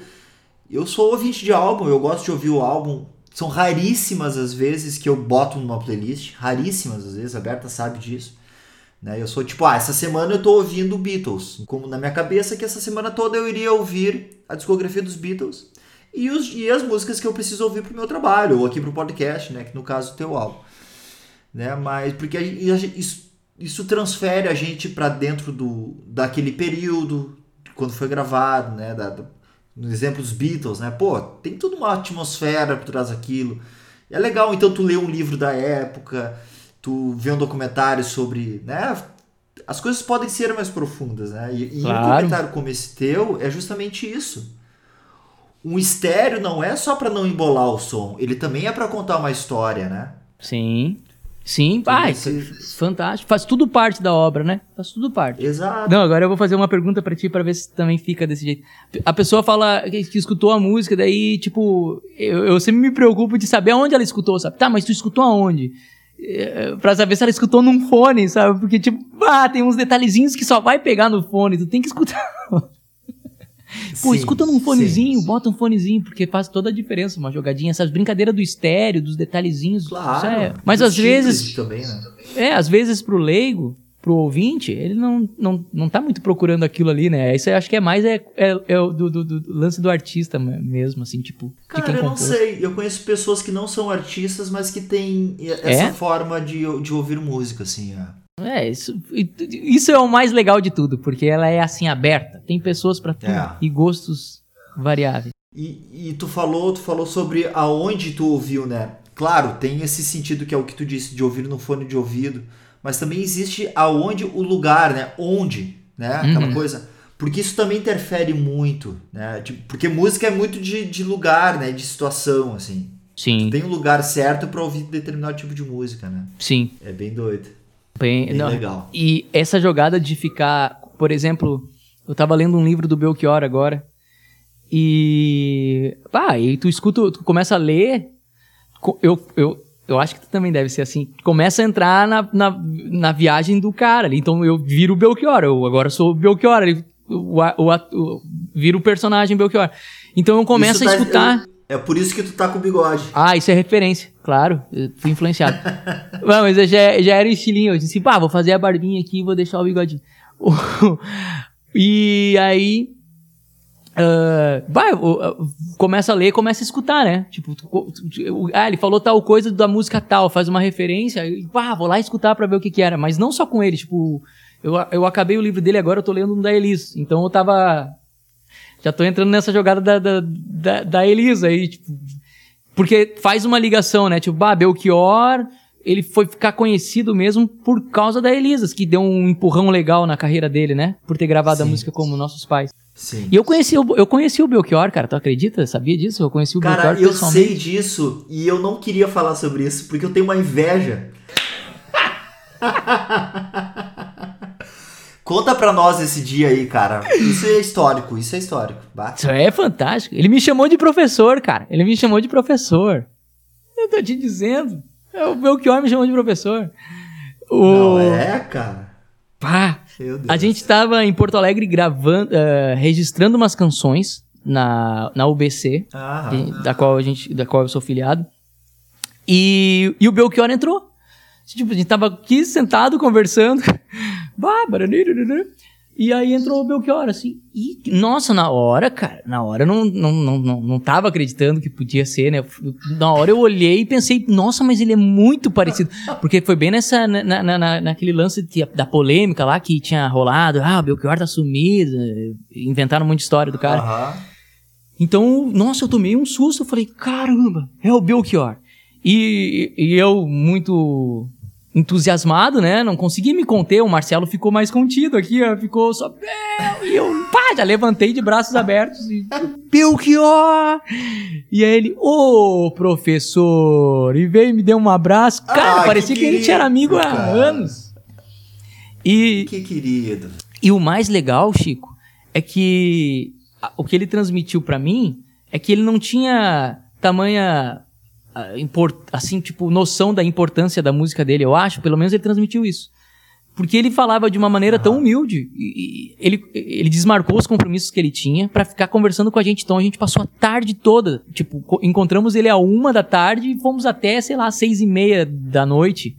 eu sou ouvinte de álbum, eu gosto de ouvir o álbum são raríssimas as vezes que eu boto numa playlist, raríssimas às vezes, a Berta sabe disso. Né? Eu sou tipo, ah, essa semana eu tô ouvindo Beatles. Como na minha cabeça que essa semana toda eu iria ouvir a discografia dos Beatles e, os, e as músicas que eu preciso ouvir pro meu trabalho, ou aqui pro podcast, né? Que no caso o teu álbum. Né? Mas porque a, isso, isso transfere a gente para dentro do, daquele período, quando foi gravado, né? Da, no exemplo dos Beatles, né? Pô, tem toda uma atmosfera por trás daquilo. É legal, então, tu lê um livro da época, tu vê um documentário sobre, né? As coisas podem ser mais profundas, né? E, e claro. um documentário como esse teu é justamente isso. Um estéreo não é só para não embolar o som, ele também é para contar uma história, né? Sim. Sim, pai, fantástico. Faz tudo parte da obra, né? Faz tudo parte. Exato. Não, agora eu vou fazer uma pergunta para ti para ver se também fica desse jeito. A pessoa fala que, que escutou a música, daí, tipo, eu, eu, sempre me preocupo de saber aonde ela escutou, sabe? Tá, mas tu escutou aonde? É, pra saber se ela escutou num fone, sabe? Porque, tipo, ah, tem uns detalhezinhos que só vai pegar no fone, tu tem que escutar. Pô, sim, escuta num fonezinho, sim. bota um fonezinho, porque faz toda a diferença, uma jogadinha. Essas brincadeiras do estéreo, dos detalhezinhos. Claro. É. Mas às vezes. Também, né? É, às vezes pro leigo, pro ouvinte, ele não, não, não tá muito procurando aquilo ali, né? Isso eu acho que é mais é, é, é do, do, do, lance do artista mesmo, assim, tipo. Cara, eu compôs. não sei. Eu conheço pessoas que não são artistas, mas que têm essa é? forma de, de ouvir música, assim. É. É, isso, isso é o mais legal de tudo, porque ela é assim aberta. Tem pessoas para tudo é. e gostos variáveis. E, e, tu falou, tu falou sobre aonde tu ouviu, né? Claro, tem esse sentido que é o que tu disse de ouvir no fone de ouvido, mas também existe aonde o lugar, né? Onde, né? Aquela uhum. coisa. Porque isso também interfere muito, né? Tipo, porque música é muito de, de lugar, né? De situação, assim. Sim. Tu tem um lugar certo para ouvir determinado tipo de música, né? Sim. É bem doido. Bem, Bem legal. E essa jogada de ficar, por exemplo, eu tava lendo um livro do Belchior agora. E. Pá, e tu escuta, tu começa a ler. Eu, eu, eu acho que tu também deve ser assim. Começa a entrar na, na, na viagem do cara ali. Então eu viro o Belchior. Eu agora sou o Belchior. o, o, o, o, viro o personagem Belchior. Então eu começo Isso a tá escutar. Eu é por isso que tu tá com bigode. Ah, isso é referência. Claro, eu fui influenciado. Não, mas eu já, já era o estilinho. Eu disse, pá, vou fazer a barbinha aqui e vou deixar o bigodinho. e aí, Uh, vai, uh, começa a ler, começa a escutar, né? Tipo, tu, tu, ah, ele falou tal coisa da música tal, faz uma referência, e, ah, vou lá escutar pra ver o que que era. Mas não só com ele, tipo, eu, eu acabei o livro dele agora, eu tô lendo um da Elis. Então eu tava. Já tô entrando nessa jogada da, da, da, da Elis aí, tipo. Porque faz uma ligação, né? Tipo, ah, Belchior, ele foi ficar conhecido mesmo por causa da Elisas, que deu um empurrão legal na carreira dele, né? Por ter gravado Sim. a música como Nossos Pais. Sim. E eu conheci, o, eu conheci o Belchior, cara, tu acredita? Sabia disso? Eu conheci o cara, Belchior eu sei disso e eu não queria falar sobre isso porque eu tenho uma inveja. Conta pra nós esse dia aí, cara. Isso é histórico, isso é histórico. Bate. Isso é fantástico. Ele me chamou de professor, cara. Ele me chamou de professor. Eu tô te dizendo. É o Belchior me chamou de professor. O... Não é, cara. Pá, a gente estava em Porto Alegre gravando, uh, registrando umas canções na, na UBC, ah, da, qual a gente, da qual eu sou filiado. E, e o Belchior entrou. Tipo, a gente tava aqui sentado conversando. Bárbara. E aí entrou o Belchior, assim. E, nossa, na hora, cara, na hora eu não, não, não, não, não tava acreditando que podia ser, né? Na hora eu olhei e pensei, nossa, mas ele é muito parecido. Porque foi bem nessa, na, na, na naquele lance de, da polêmica lá que tinha rolado. Ah, o Belchior tá sumido. Inventaram muita história do cara. Uhum. Então, nossa, eu tomei um susto. Eu falei, caramba, é o Belchior. E, e eu, muito entusiasmado, né? Não consegui me conter. O Marcelo ficou mais contido aqui, ó. Ficou só. E eu, pá, já levantei de braços abertos e. Belchior! E aí ele, ô oh, professor! E veio e me deu um abraço. Cara, ah, parecia que, que, a gente era amigo há anos. E. Que querido. E o mais legal, Chico, é que o que ele transmitiu para mim é que ele não tinha tamanha assim, tipo, noção da importância da música dele, eu acho, pelo menos ele transmitiu isso. Porque ele falava de uma maneira uhum. tão humilde. E, ele, ele desmarcou os compromissos que ele tinha para ficar conversando com a gente. Então a gente passou a tarde toda. Tipo, encontramos ele a uma da tarde e fomos até, sei lá, seis e meia da noite.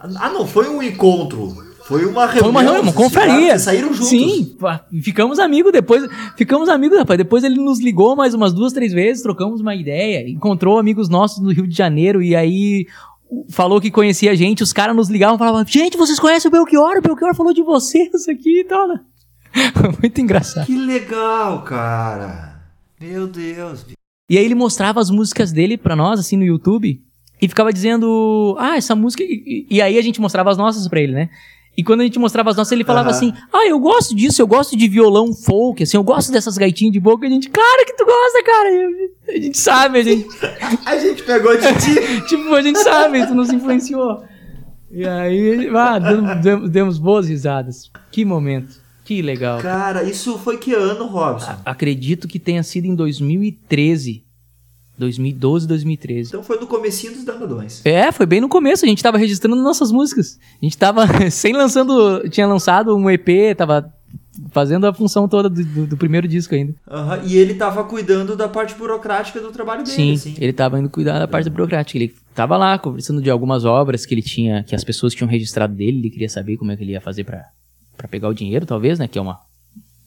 Ah, não, foi um encontro. Foi uma reunião. Foi uma reunião, uma confraria. Saíram juntos. Sim, ficamos amigos depois. Ficamos amigos, rapaz. Depois ele nos ligou mais umas duas, três vezes, trocamos uma ideia. Encontrou amigos nossos no Rio de Janeiro e aí falou que conhecia a gente. Os caras nos ligavam e falavam: Gente, vocês conhecem o Belchior? O Belchior falou de vocês aqui e tal, né? Muito engraçado. Que legal, cara. Meu Deus. E aí ele mostrava as músicas dele pra nós, assim, no YouTube. E ficava dizendo, ah, essa música. E, e aí a gente mostrava as nossas pra ele, né? E quando a gente mostrava as nossas, ele falava uhum. assim: Ah, eu gosto disso, eu gosto de violão folk, assim, eu gosto dessas gaitinhas de boca. A gente, claro que tu gosta, cara. A gente sabe, a gente. a gente pegou de ti. tipo, a gente sabe, tu nos influenciou. E aí, ah, demos, demos boas risadas. Que momento. Que legal. Cara, isso foi que ano, Robson? A acredito que tenha sido em 2013. 2012, 2013. Então foi no comecinho dos Danadões. É, foi bem no começo. A gente tava registrando nossas músicas. A gente tava sem lançando... Tinha lançado um EP, tava fazendo a função toda do, do, do primeiro disco ainda. Uhum. E ele tava cuidando da parte burocrática do trabalho dele, Sim, assim. ele tava indo cuidar da parte burocrática. Ele tava lá conversando de algumas obras que ele tinha, que as pessoas tinham registrado dele. Ele queria saber como é que ele ia fazer para pegar o dinheiro, talvez, né? Que é uma,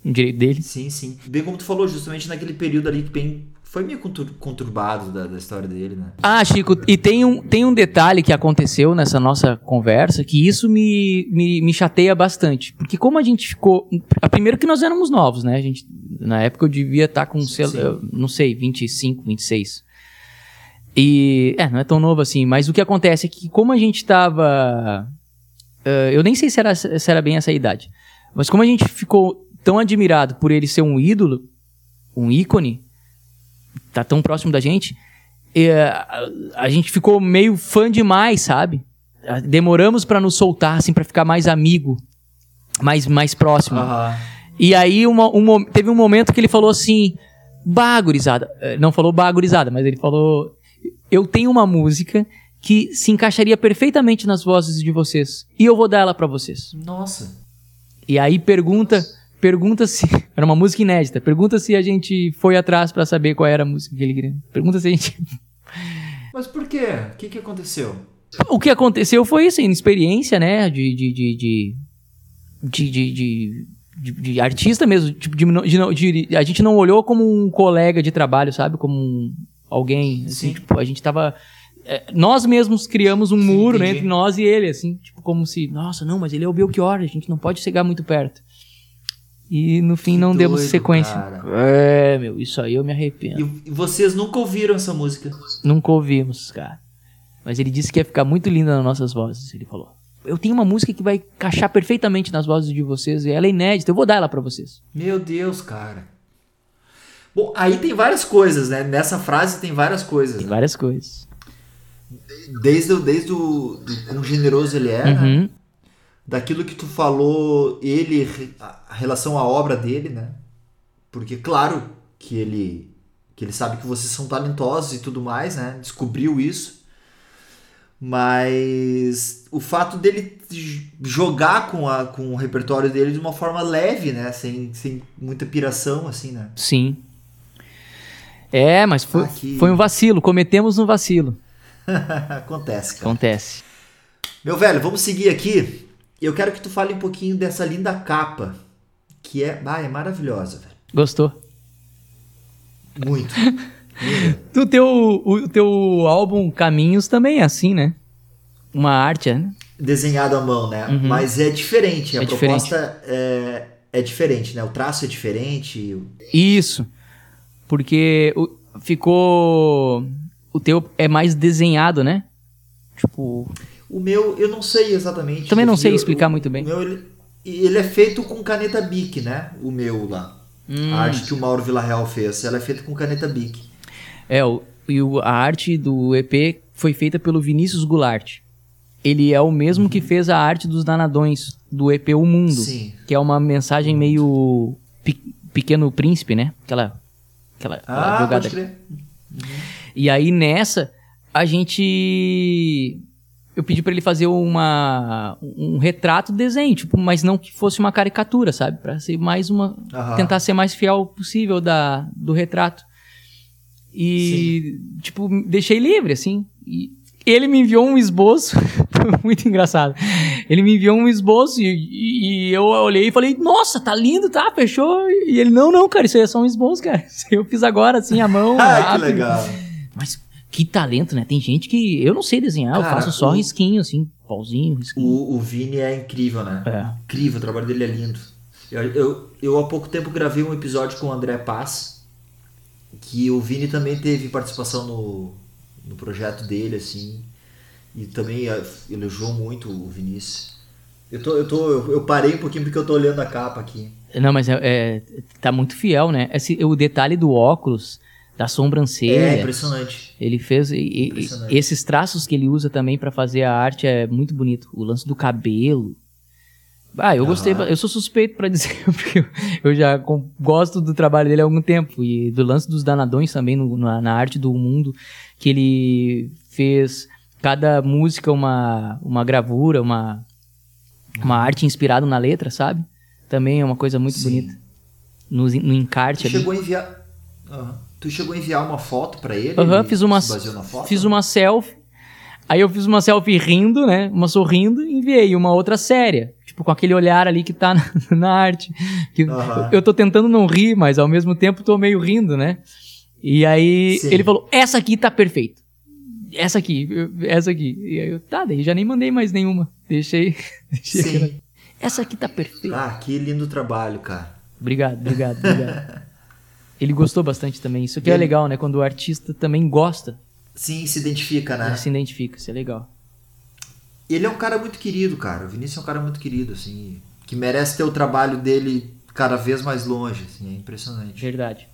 um direito dele. Sim, sim. Bem como tu falou, justamente naquele período ali que bem foi meio conturbado da, da, história dele, né? Ah, Chico, e tem um, tem um detalhe que aconteceu nessa nossa conversa que isso me, me, me chateia bastante. Porque como a gente ficou. Primeiro que nós éramos novos, né? A gente, na época eu devia estar tá com, sei, não sei, 25, 26. E. É, não é tão novo assim, mas o que acontece é que como a gente estava. Uh, eu nem sei se era, se era bem essa idade. Mas como a gente ficou tão admirado por ele ser um ídolo, um ícone, tá tão próximo da gente, a, a, gente ficou meio fã demais, sabe? Demoramos para nos soltar, assim, para ficar mais amigo, mais, mais próximo. Uhum. E aí uma, um, teve um momento que ele falou assim, bagurizada. Eh, não falou bagurizada, mas ele falou, eu tenho uma música que se encaixaria perfeitamente nas vozes de vocês. E eu vou dar ela para vocês. Nossa. E aí pergunta Pergunta se. Era uma música inédita. Pergunta se a gente foi atrás para saber qual era a música que ele queria. Pergunta se a gente. Mas por quê? O que, que aconteceu? O que aconteceu foi isso, inexperiência, né? De. de, de, de, de, de, de de, de artista mesmo. Tipo, de, de, a gente não olhou como um colega de trabalho, sabe? Como um, alguém. Assim, tipo, a gente tava. É, nós mesmos criamos um Sim, muro né, entre nós e ele, assim, tipo, como se, nossa, não, mas ele é o Belchior, a gente não pode chegar muito perto. E no fim que não doido, demos sequência. Cara. É, meu, isso aí eu me arrependo. E vocês nunca ouviram essa música? Nunca ouvimos, cara. Mas ele disse que ia ficar muito linda nas nossas vozes, ele falou. Eu tenho uma música que vai encaixar perfeitamente nas vozes de vocês e ela é inédita, eu vou dar ela para vocês. Meu Deus, cara. Bom, aí tem várias coisas, né? Nessa frase tem várias coisas. Tem várias coisas. Desde, desde o do quão generoso ele é, né? uhum. Daquilo que tu falou, ele, a relação à obra dele, né? Porque, claro, que ele, que ele sabe que vocês são talentosos e tudo mais, né? Descobriu isso. Mas o fato dele jogar com, a, com o repertório dele de uma forma leve, né? Sem, sem muita piração, assim, né? Sim. É, mas foi, Aqui... foi um vacilo. Cometemos um vacilo. Acontece, cara. Acontece. Meu velho, vamos seguir aqui. Eu quero que tu fale um pouquinho dessa linda capa, que é, ah, é maravilhosa, velho. Gostou? Muito. o, teu, o teu álbum Caminhos também é assim, né? Uma arte, né? Desenhado à mão, né? Uhum. Mas é diferente. A é proposta diferente. É, é diferente, né? O traço é diferente. Isso. Porque o, ficou. O teu é mais desenhado, né? Tipo. O meu, eu não sei exatamente. Também não sei explicar o, muito bem. O meu, ele, ele, é feito com caneta Bic, né? O meu lá. Hum. A arte que o Mauro Villarreal fez. Ela é feita com caneta Bic. É, o, e o, a arte do EP foi feita pelo Vinícius Goulart. Ele é o mesmo uhum. que fez a arte dos danadões do EP O Mundo. Sim. Que é uma mensagem meio Pequeno Príncipe, né? Aquela, aquela, aquela ah, jogada. Pode crer. Uhum. E aí nessa, a gente eu pedi para ele fazer uma um retrato desenho, tipo, mas não que fosse uma caricatura, sabe? Para ser mais uma uhum. tentar ser mais fiel possível da do retrato. E Sim. tipo, deixei livre assim. E ele me enviou um esboço, muito engraçado. Ele me enviou um esboço e, e, eu olhei e falei: "Nossa, tá lindo, tá? Fechou?" E ele: "Não, não, cara, isso aí é só um esboço, cara. Eu fiz agora assim a mão, ah, que legal. Mas que talento, né? Tem gente que eu não sei desenhar, Cara, eu faço só o, risquinho, assim, pauzinho, risquinho. O, o Vini é incrível, né? É. Incrível, o trabalho dele é lindo. Eu, eu, eu, há pouco tempo gravei um episódio com o André Paz, que o Vini também teve participação no, no projeto dele, assim, e também é, elogiou muito o Vinícius. Eu, tô, eu, tô, eu, parei um pouquinho porque eu tô olhando a capa aqui. Não, mas é, é tá muito fiel, né? Esse, o detalhe do óculos da sobrancelha. É impressionante. Ele fez e, impressionante. esses traços que ele usa também para fazer a arte é muito bonito. O lance do cabelo. Ah, eu gostei, eu sou suspeito para dizer, porque eu já gosto do trabalho dele há algum tempo e do lance dos danadões também no, na, na arte do mundo, que ele fez cada música uma, uma gravura, uma, uma arte inspirada na letra, sabe? Também é uma coisa muito Sim. bonita. No, no encarte ali. Chegou a enviar. Uhum. Tu chegou a enviar uma foto para ele? Aham, uhum, fiz uma, fiz uma selfie. Aí eu fiz uma selfie rindo, né? Uma sorrindo e enviei uma outra séria. Tipo, com aquele olhar ali que tá na, na arte. Que uhum. Eu tô tentando não rir, mas ao mesmo tempo tô meio rindo, né? E aí Sim. ele falou, essa aqui tá perfeita. Essa aqui, essa aqui. E aí eu, tá, daí já nem mandei mais nenhuma. Deixei. deixei Sim. Essa aqui tá perfeita. Ah, que lindo trabalho, cara. Obrigado, obrigado, obrigado. Ele gostou bastante também. Isso que é legal, né? Quando o artista também gosta. Sim, se identifica, né? Ele se identifica, isso é legal. Ele é um cara muito querido, cara. O Vinícius é um cara muito querido, assim. Que merece ter o trabalho dele cada vez mais longe, assim. É impressionante. Verdade.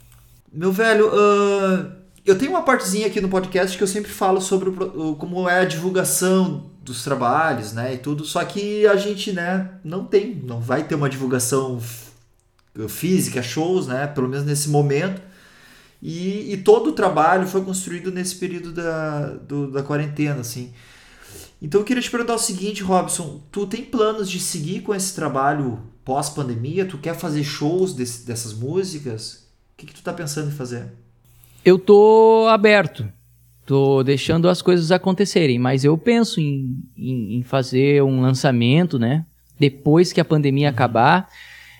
Meu velho, uh, eu tenho uma partezinha aqui no podcast que eu sempre falo sobre o, como é a divulgação dos trabalhos, né? E tudo. Só que a gente, né, não tem, não vai ter uma divulgação física, shows, né? Pelo menos nesse momento. E, e todo o trabalho foi construído nesse período da, do, da quarentena, assim. Então eu queria te perguntar o seguinte, Robson, tu tem planos de seguir com esse trabalho pós-pandemia? Tu quer fazer shows desse, dessas músicas? O que, que tu tá pensando em fazer? Eu tô aberto. Tô deixando as coisas acontecerem, mas eu penso em, em, em fazer um lançamento, né? Depois que a pandemia acabar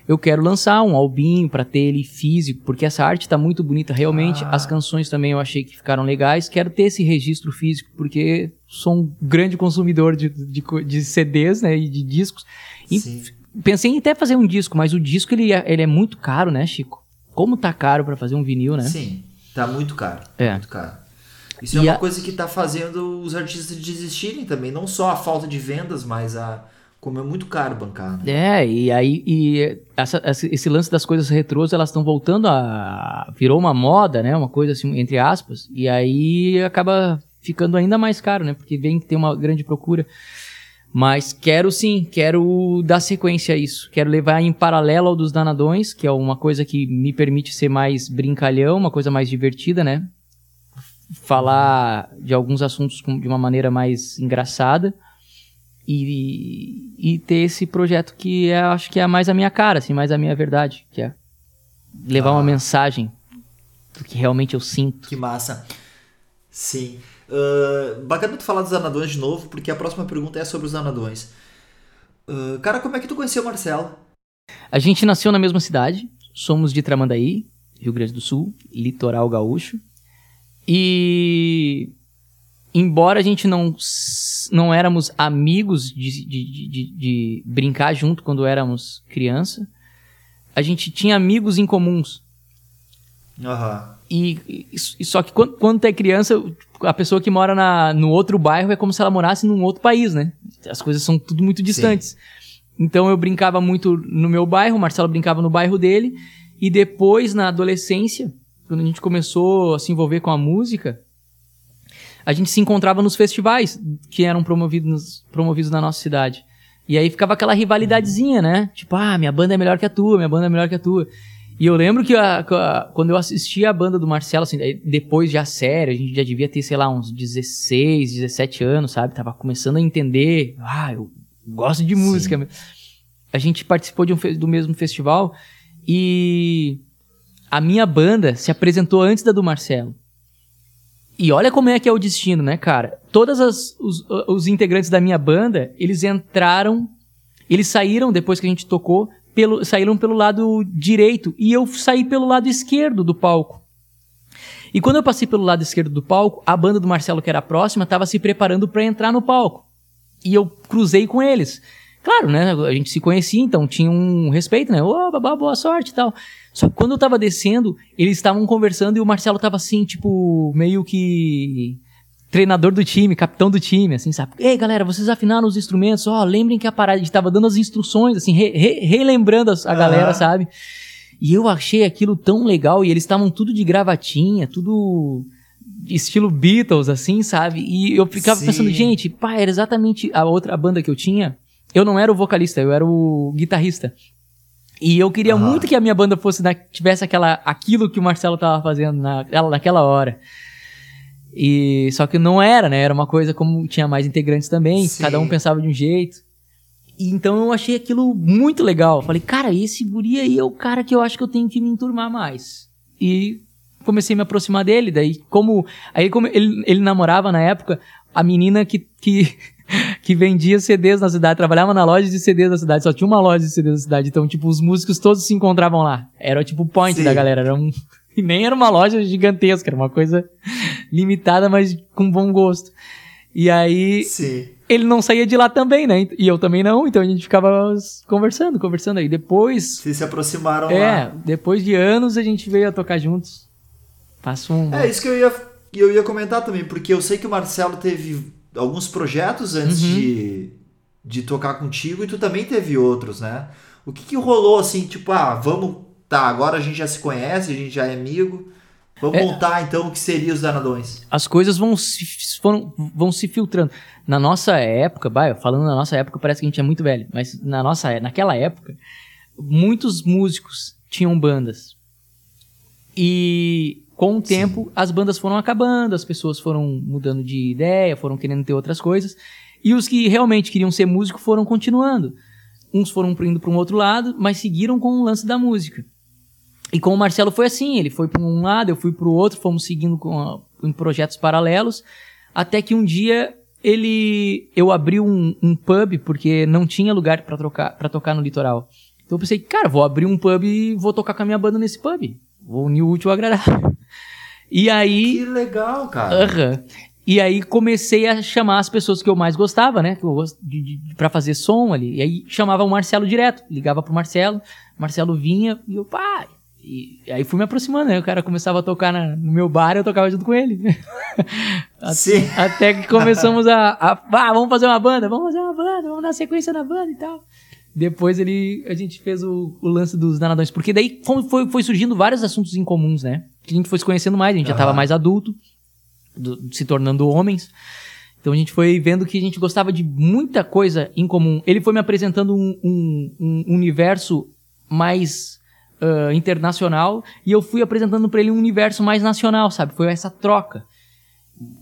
eu quero lançar um albinho para ter ele físico, porque essa arte tá muito bonita realmente. Ah. As canções também eu achei que ficaram legais. Quero ter esse registro físico, porque sou um grande consumidor de, de, de CDs, né, e de discos. E Sim. pensei em até fazer um disco, mas o disco ele é, ele é muito caro, né, Chico? Como tá caro para fazer um vinil, né? Sim, tá muito caro. É. Muito caro. Isso E é uma a- coisa que tá fazendo os artistas desistirem também. Não só a falta de vendas, mas a. Como é muito caro bancar. né? É, e aí e essa- esse lance das coisas retrôs, elas estão voltando a. Virou uma moda, né? Uma coisa assim, entre aspas. E aí acaba ficando ainda mais caro, né? Porque vem que tem uma grande procura. Mas quero sim, quero dar sequência a isso. Quero levar em paralelo ao dos danadões, que é uma coisa que me permite ser mais brincalhão, uma coisa mais divertida, né? Falar de alguns assuntos de uma maneira mais engraçada e, e ter esse projeto que é, acho que é mais a minha cara, assim, mais a minha verdade, que é levar Ah. uma mensagem do que realmente eu sinto. Que massa. Sim. Ah, bacana tu falar dos anadões de novo, porque a próxima pergunta é sobre os anadões. Ah, cara, como é que tu conheceu o Marcelo? A gente nasceu na mesma cidade, somos de Tramandaí, Rio Grande do Sul, litoral gaúcho. E embora a gente não, não éramos amigos de, de, de, de- brincar junto quando éramos criança, a gente tinha amigos em comuns. Aham. E, e- só que quando, quando é criança, a pessoa que mora na, no outro bairro é como se ela morasse num outro país, né? As coisas são tudo muito distantes. Então eu brincava muito no meu bairro, o Marcelo brincava no bairro dele, e depois, na adolescência, quando a gente começou a se envolver com a música, a gente se encontrava nos festivais que eram promovidos, promovidos na nossa cidade. E aí ficava aquela rivalidadezinha, né? Tipo, ah, minha banda é melhor que a tua, minha banda é melhor que a tua. E eu lembro que a- a- quando eu assistia a banda do Marcelo, assim, depois já sério, a gente já devia ter, sei lá, uns 16, 17 anos, sabe? Tava começando a entender, ah, eu gosto de música. A gente participou de um do mesmo festival e a minha banda se apresentou antes da do Marcelo. E olha como é que é o destino, né, cara? Todos os, os integrantes da minha banda, eles entraram, eles saíram depois que a gente tocou, pelo, saíram pelo lado direito e eu saí pelo lado esquerdo do palco. E quando eu passei pelo lado esquerdo do palco, a banda do Marcelo, que era próxima, estava se preparando para entrar no palco. E eu cruzei com eles. Claro, né? A gente se conhecia, então tinha um respeito, né? Ô, babá, boa sorte e tal. Só que quando eu tava descendo, eles estavam conversando e o Marcelo tava assim, tipo, meio que treinador do time, capitão do time, assim, sabe? Ei, galera, vocês afinaram os instrumentos, ó, lembrem que a parada, a gente tava dando as instruções, assim, re- re- relembrando a galera, Aham. sabe? E eu achei aquilo tão legal, e eles estavam tudo de gravatinha, tudo estilo Beatles, assim, sabe? E eu ficava Sim. pensando, gente, pá, era exatamente a outra banda que eu tinha. Eu não era o vocalista, eu era o guitarrista. E eu queria muito que a minha banda fosse na- tivesse aquela, aquilo que o Marcelo tava fazendo na, naquela hora. E só que não era, né? Era uma coisa como tinha mais integrantes também, Sim. cada um pensava de um jeito. E então eu achei aquilo muito legal. Falei, cara, esse guri aí é o cara que eu acho que eu tenho que me enturmar mais. E comecei a me aproximar dele. Daí, como. Aí, como ele, ele namorava na época, a menina que, que, que vendia CDs na cidade, trabalhava na loja de CDs da cidade, só tinha uma loja de CDs da cidade. Então, tipo, os músicos todos se encontravam lá. Era tipo o point Sim. da galera. Era um, e nem era uma loja gigantesca, era uma coisa limitada, mas com bom gosto. E aí, Sim. ele não saía de lá também, né? E eu também não, então a gente ficava conversando, conversando aí. Depois, Vocês se aproximaram é, lá. depois de anos a gente veio a tocar juntos. Passa um. É isso que eu ia, eu ia comentar também, porque eu sei que o Marcelo teve alguns projetos antes Uhum. de, de tocar contigo e tu também teve outros, né? O que, que rolou assim, tipo, ah, vamos. Tá, agora a gente já se conhece, a gente já é amigo. Vamos É. montar então o que seria os danadões. As coisas vão se, foram, vão se filtrando. Na nossa época, vai, falando na nossa época, parece que a gente é muito velho, mas na nossa, naquela época, muitos músicos tinham bandas. E com o tempo, as bandas foram acabando, as pessoas foram mudando de ideia, foram querendo ter outras coisas. E os que realmente queriam ser músico foram continuando. Uns foram indo para um outro lado, mas seguiram com o lance da música. E com o Marcelo foi assim, ele foi para um lado, eu fui para o outro, fomos seguindo com em projetos paralelos, até que um dia ele eu abri um, um pub porque não tinha lugar para tocar para tocar no litoral. Então eu pensei, cara, vou abrir um pub e vou tocar com a minha banda nesse pub. Vou unir o útil ao agradável. E aí. Que legal, cara. Aham. E aí comecei a chamar as pessoas que eu mais gostava, né? Que eu pra fazer som ali. E aí chamava o Marcelo direto. Ligava pro Marcelo, Marcelo vinha e eu, pá. E aí fui me aproximando, né? O cara começava a tocar na- no meu bar eu tocava junto com ele. Sim. Até que começamos a, a. Ah, vamos fazer uma banda, vamos fazer uma banda, vamos dar sequência na banda e tal. Depois ele, a gente fez o, o lance dos danadões. Porque daí como foi, foi surgindo vários assuntos em comuns, né? Que a gente foi se conhecendo mais, a gente já Aham. tava mais adulto, do- se tornando homens. Então a gente foi vendo que a gente gostava de muita coisa em comum. Ele foi me apresentando um, um- um universo mais ah, internacional e eu fui apresentando pra ele um universo mais nacional, sabe? Foi essa troca.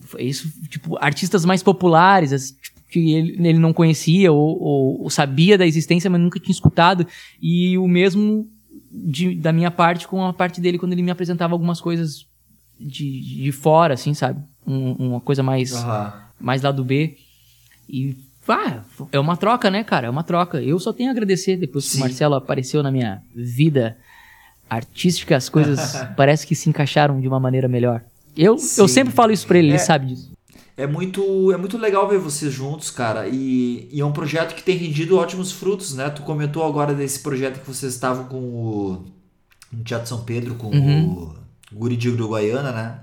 Foi isso, tipo, artistas mais populares, assim, tipo, que ele, ele não conhecia ou, ou- ou sabia da existência, mas nunca tinha escutado. E o mesmo de- da minha parte com a parte dele quando ele me apresentava algumas coisas de, de fora, assim, sabe? Um- uma coisa mais Aham. mais lado B. E, ah, é uma troca, né, cara? É uma troca. Eu só tenho a agradecer depois que Sim. o Marcelo apareceu na minha vida artística, as coisas parece que se encaixaram de uma maneira melhor. Eu, eu sempre falo isso pra ele, É. ele sabe disso. É muito, é muito legal ver vocês juntos, cara. E, e é um projeto que tem rendido ótimos frutos, né? Tu comentou agora desse projeto que vocês estavam com o no Teatro São Pedro com Uhum. o Guri de Uruguaiana, né?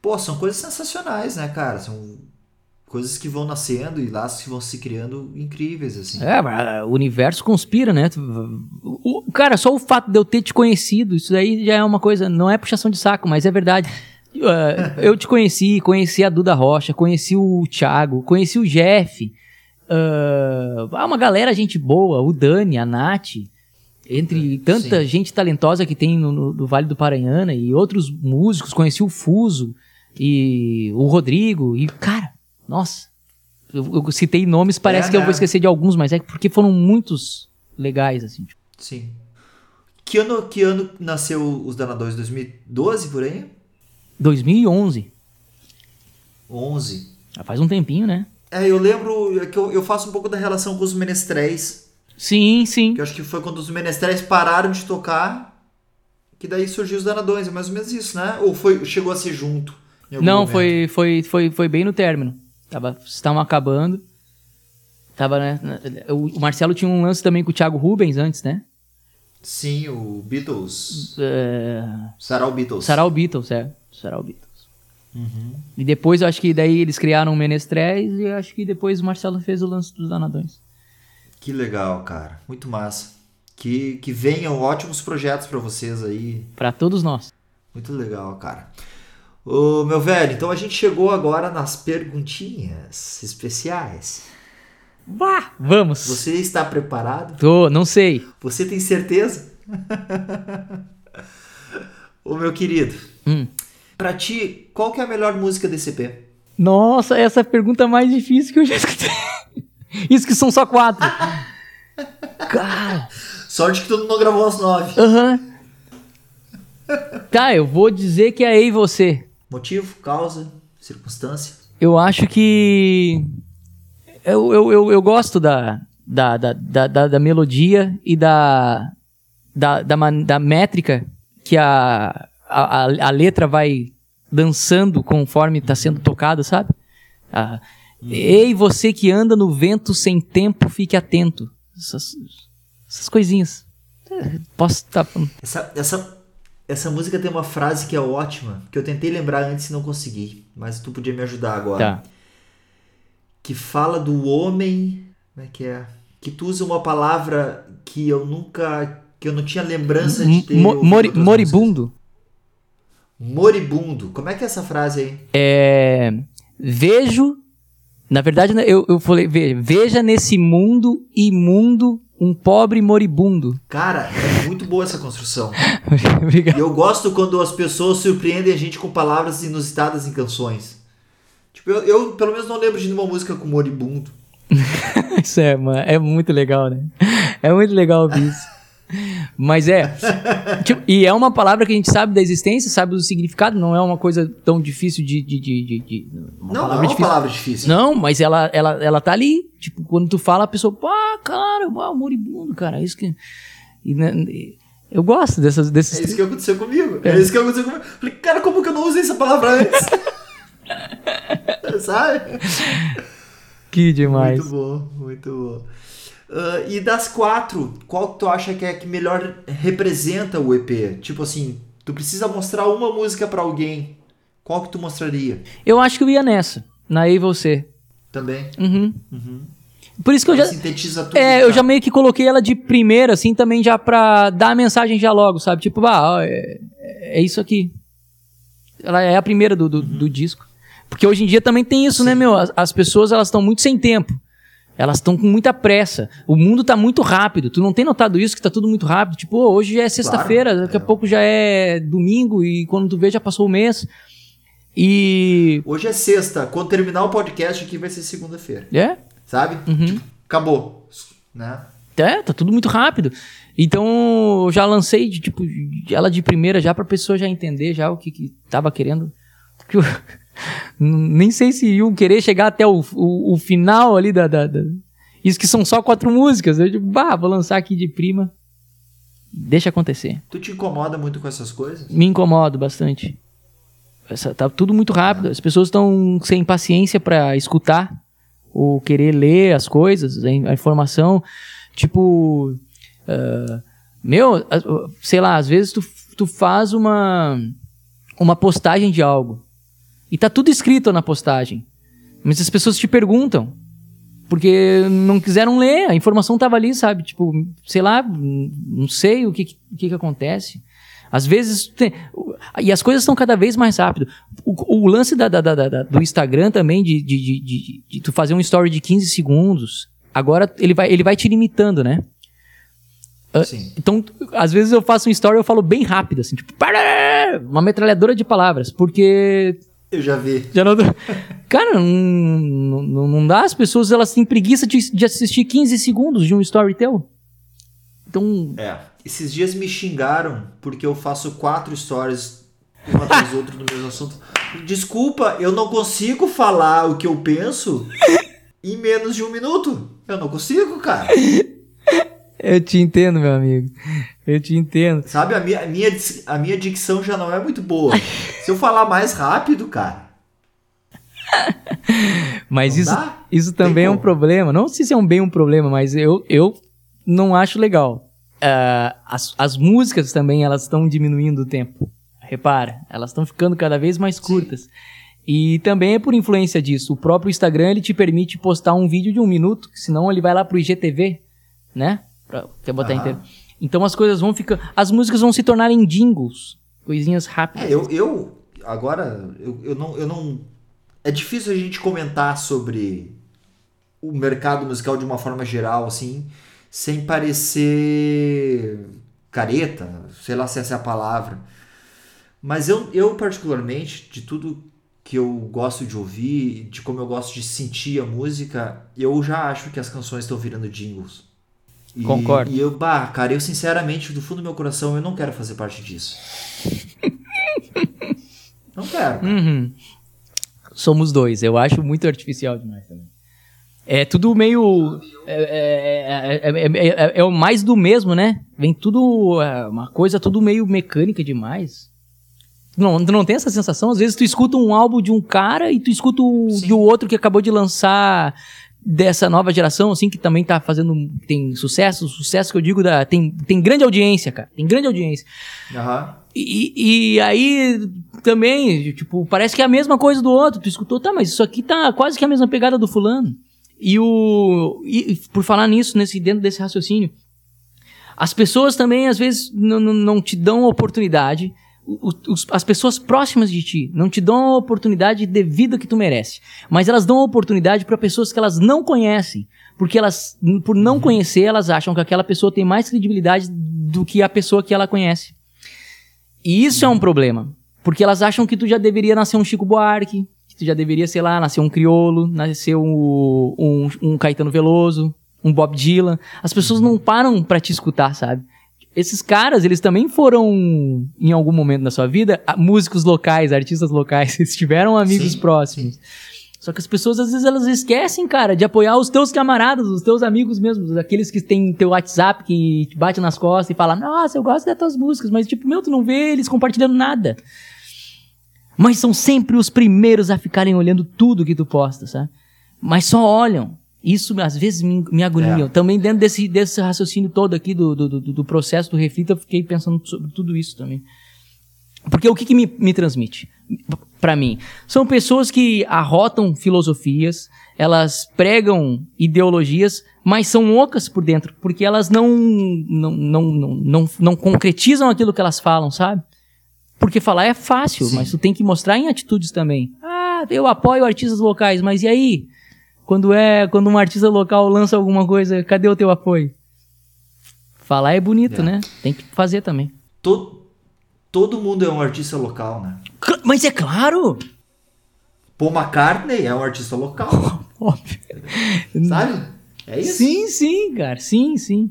Pô, são coisas sensacionais, né, cara? São coisas que vão nascendo e laços que vão se criando incríveis, assim. É, mas o universo conspira, né? O- cara, só o fato de eu ter te conhecido, isso aí já é uma coisa, não é puxação de saco, mas é verdade. Uh, eu te conheci, conheci a Duda Rocha, conheci o Thiago, conheci o Jeff. Uh, ah, uma galera, gente boa, o Dani, a Nath. Entre tanta Sim. gente talentosa que tem no, no- Vale do Paranhana e outros músicos, conheci o Fuso e o Rodrigo. E, cara, nossa, eu, eu citei nomes, parece É, que eu né? vou esquecer de alguns, mas é porque foram muitos legais, assim. tipo. Sim. Que ano, que ano nasceu os Danadores? 2012 por aí? 2011, 11. já faz um tempinho, né? É, eu lembro é que eu, eu faço um pouco da relação com os menestréis. Sim, sim. Que eu acho que foi quando os menestréis pararam de tocar, que daí surgiu os danadões. É mais ou menos isso, né? Ou foi, chegou a ser junto? Não, momento? foi, foi, foi, foi bem no término. Tava, estavam acabando. Tava, né? O Marcelo tinha um lance também com o Thiago Rubens antes, né? Sim, o Beatles. É, Sarau Beatles. Sarau Beatles, é. Sarau Beatles. Uhum. E depois eu acho que daí eles criaram o Menestréis e eu acho que depois o Marcelo fez o lance dos Danadões. Que legal, cara. Muito massa. Que, que venham ótimos projetos pra vocês aí. Pra todos nós. Muito legal, cara. Ô, meu velho, então a gente chegou agora nas perguntinhas especiais. Bah, vamos. Você está preparado? Tô, não sei. Você tem certeza? Ô, meu querido, Hum. pra ti, qual que é a melhor música desse EP? Nossa, essa é a pergunta mais difícil que eu já escutei. Isso que são só quatro. Cara. Sorte que tu não gravou as nove. Aham. Tá, eu vou dizer que é Ei Você. Motivo, causa, circunstância? Eu acho que. Eu, eu, eu, eu gosto da, da, da, da, da- melodia e da, da, da, man- da métrica que a, a, a- letra vai dançando conforme está sendo tocada, sabe? Ah, Ei, você que anda no vento sem tempo, fique atento. Essas, essas coisinhas. É, Posso estar. Essa, essa, essa música tem uma frase que é ótima, que eu tentei lembrar antes e não consegui, mas tu podia me ajudar agora. Tá. Que fala do homem. Como é que é? Que tu usa uma palavra que eu nunca. que eu não tinha lembrança de ter. Mo- mori- moribundo. músicas. Moribundo. Como é que é essa frase aí? É, vejo, na verdade, né, eu, eu falei, ve- veja nesse mundo imundo um pobre moribundo. Cara, é muito boa essa construção. Obrigado. E eu gosto quando as pessoas surpreendem a gente com palavras inusitadas em canções. Tipo, eu, eu, pelo menos não lembro de nenhuma música com moribundo. Isso é, mano, é muito legal, né? É muito legal ouvir isso. Mas é. tipo, e é uma palavra que a gente sabe da existência, sabe do significado, não é uma coisa tão difícil de. de, de, de- de- Não, não é uma difícil. palavra difícil. Não, mas ela, ela, ela tá ali. Tipo, quando tu fala, a pessoa, pá, cara, uau, moribundo, cara. Isso que. E, né, eu gosto dessas, desses. É isso que aconteceu comigo. É, é isso que aconteceu comigo. Falei, cara, como que eu não usei essa palavra antes? Sabe? Que demais. Muito bom, muito bom. Uh, e das quatro, qual tu acha que é que melhor representa o EP? Tipo assim, tu precisa mostrar uma música para alguém. Qual que tu mostraria? Eu acho que eu ia nessa. Na E você. Também? Uhum. uhum. Por isso que eu já. Sintetiza tudo. É, eu já meio que coloquei ela de primeira, assim, também já pra dar a mensagem já logo, sabe? Tipo, ah, é, é isso aqui. Ela é a primeira do, do, uhum. do disco. Porque hoje em dia também tem isso, né, Sim. né, meu? As, as pessoas, elas estão muito sem tempo. Elas estão com muita pressa. O mundo está muito rápido. Tu não tem notado isso, que está tudo muito rápido? Tipo, oh, hoje é sexta-feira, claro, daqui é. a pouco já é domingo e quando tu vê já passou o mês. E. Hoje é sexta. Quando terminar o podcast aqui vai ser segunda-feira. É? Sabe? Uhum. Tipo, acabou. Né? É, tá tudo muito rápido. Então, eu já lancei de, tipo, ela de primeira já pra pessoa já entender já o que, que tava querendo. Que eu, nem sei se iam querer chegar até o, o, o final ali da, da, da, Isso que são só quatro músicas. Eu digo, bah, vou lançar aqui de prima. Deixa acontecer. Tu te incomoda muito com essas coisas? Me incomodo bastante. Essa, tá tudo muito rápido. As pessoas estão sem paciência para escutar ou querer ler as coisas, a, informação. Tipo, uh, meu, sei lá, às vezes tu, tu faz uma, uma postagem de algo e tá tudo escrito na postagem, mas as pessoas te perguntam porque não quiseram ler, a informação tava ali, sabe? Tipo, sei lá, não sei o que, que, que acontece. Às vezes. Tem, e as coisas estão cada vez mais rápido. O, o lance da, da, da, do Instagram também, de, de, de, de, de tu fazer um story de 15 segundos, agora ele vai, ele vai te limitando, né? Ah, Sim. Então, às vezes eu faço um story e eu falo bem rápido, assim, tipo, uma metralhadora de palavras, porque. Eu já vi. Já não... Cara, não, não, não dá. As pessoas elas têm preguiça de, de assistir 15 segundos de um story teu. Então. É. Esses dias me xingaram porque eu faço quatro stories uma atrás do outro no mesmo assunto. Desculpa, eu não consigo falar o que eu penso em menos de um minuto. Eu não consigo, cara. Eu te entendo, meu amigo. Eu te entendo. Sabe, a minha, a minha, a minha dicção já não é muito boa. Se eu falar mais rápido, cara. Mas isso, isso também é um problema. Não sei se é um bem um problema, mas eu, eu não acho legal uh, as, as músicas também elas estão diminuindo o tempo. Repara, elas estão ficando cada vez mais curtas. Sim. E também é por influência disso. O próprio Instagram ele te permite postar um vídeo de um minuto, senão ele vai lá pro IGTV, né? Pra, quer botar inteiro. Então as coisas vão ficar. As músicas vão se tornarem jingles. Coisinhas rápidas. É, eu, eu agora, eu, eu, não, eu não. É difícil a gente comentar sobre o mercado musical de uma forma geral, assim sem parecer careta, sei lá se essa é a palavra. Mas eu, eu particularmente, de tudo que eu gosto de ouvir, de como eu gosto de sentir a música, eu já acho que as canções estão virando jingles. E, Concordo. E eu, bah, cara, eu sinceramente, do fundo do meu coração, eu não quero fazer parte disso. não quero. Uhum. Somos dois. Eu acho muito artificial demais também. É tudo meio. É, é, é, o mais do mesmo, né? Vem tudo. uma coisa tudo meio mecânica demais. Não, tu não tem essa sensação? Às vezes tu escuta um álbum de um cara e tu escuta o de outro que acabou de lançar dessa nova geração, assim, que também tá fazendo. Tem sucesso, sucesso que eu digo da. Tem, tem grande audiência, cara. Tem grande audiência. Uhum. E, e aí também, tipo, parece que é a mesma coisa do outro. Tu escutou, tá, mas isso aqui tá quase que a mesma pegada do fulano. E o. E, por falar nisso, nesse, dentro desse raciocínio, as pessoas também, às vezes, não te dão oportunidade. Os, as pessoas próximas de ti não te dão a oportunidade devida que tu merece. Mas elas dão a oportunidade para pessoas que elas não conhecem. Porque elas, por não uhum. conhecer, elas acham que aquela pessoa tem mais credibilidade do que a pessoa que ela conhece. E isso uhum. é um problema. Porque elas acham que tu já deveria nascer um Chico Buarque, que já deveria, sei lá, nascer um criolo, nascer um, um, um Caetano Veloso, um Bob Dylan. As pessoas não param para te escutar, sabe? Esses caras, eles também foram, em algum momento da sua vida, músicos locais, artistas locais. Eles tiveram amigos sim, próximos. Sim. Só que as pessoas às vezes elas esquecem, cara, de apoiar os teus camaradas, os teus amigos mesmo, aqueles que têm teu WhatsApp que te bate nas costas e fala: "Nossa, eu gosto das tuas músicas", mas tipo, meu, tu não vê eles compartilhando nada. Mas são sempre os primeiros a ficarem olhando tudo que tu posta, sabe? Mas só olham. Isso às vezes me, me agonia. É. Também dentro desse, desse raciocínio todo aqui do, do, do, do processo do Reflita, eu fiquei pensando sobre tudo isso também. Porque o que, que me, me transmite para mim? São pessoas que arrotam filosofias, elas pregam ideologias, mas são ocas por dentro, porque elas não, não, não, não, não, não concretizam aquilo que elas falam, sabe? Porque falar é fácil, Sim. mas tu tem que mostrar em atitudes também. Ah, eu apoio artistas locais, mas e aí? Quando é, quando um artista local lança alguma coisa, cadê o teu apoio? Falar é bonito, é. né? Tem que fazer também. Todo, todo mundo é um artista local, né? Mas é claro! Paul McCartney é um artista local. Óbvio. Sabe? É isso? Sim, sim, cara. Sim, sim.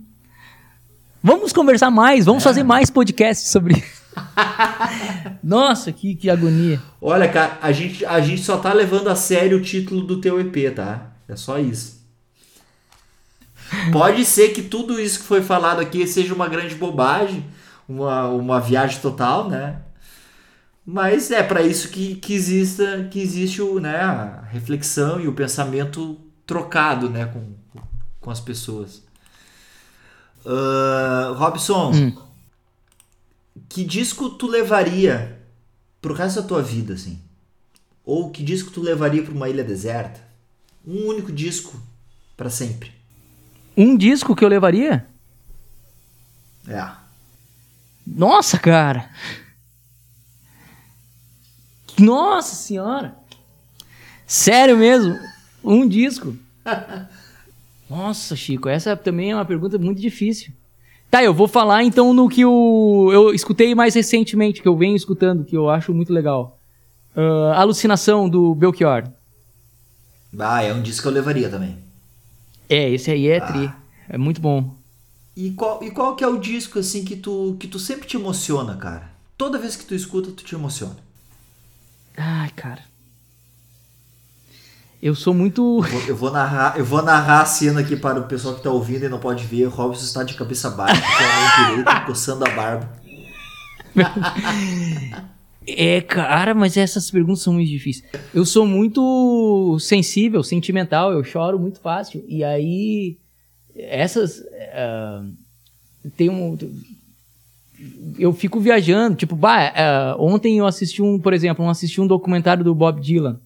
Vamos conversar mais, vamos é. fazer mais podcasts sobre Nossa, que, que agonia. Olha, cara, a gente, a gente só tá levando a sério o título do teu EP, tá? É só isso. Pode ser que tudo isso que foi falado aqui seja uma grande bobagem, uma, uma viagem total, né? Mas é para isso que, que, exista, que existe o, né, a reflexão e o pensamento trocado né, com, com as pessoas. Uh, Robson, hum que disco tu levaria pro resto da tua vida, assim? Ou que disco tu levaria para uma ilha deserta? Um único disco para sempre. Um disco que eu levaria? É. Nossa, cara. Nossa senhora. Sério mesmo? Um disco? Nossa, Chico, essa também é uma pergunta muito difícil. Tá, eu vou falar então no que o, eu escutei mais recentemente, que eu venho escutando, que eu acho muito legal. Uh, Alucinação, do Belchior. Ah, é um disco que eu levaria também. É, esse aí é ah. tri. É muito bom. E qual, e qual que é o disco, assim, que tu, que tu sempre te emociona, cara? Toda vez que tu escuta, tu te emociona. Ai, cara. Eu sou muito. Eu vou, narrar, eu vou narrar a cena aqui para o pessoal que está ouvindo e não pode ver. O Robson está de cabeça baixa, com a mão direita, coçando a barba. É, cara, mas essas perguntas são muito difíceis. Eu sou muito sensível, sentimental, eu choro muito fácil. E aí, essas. Uh, tem um. Eu fico viajando, tipo, bah, uh, ontem eu assisti um, por exemplo, eu assisti um documentário do Bob Dylan.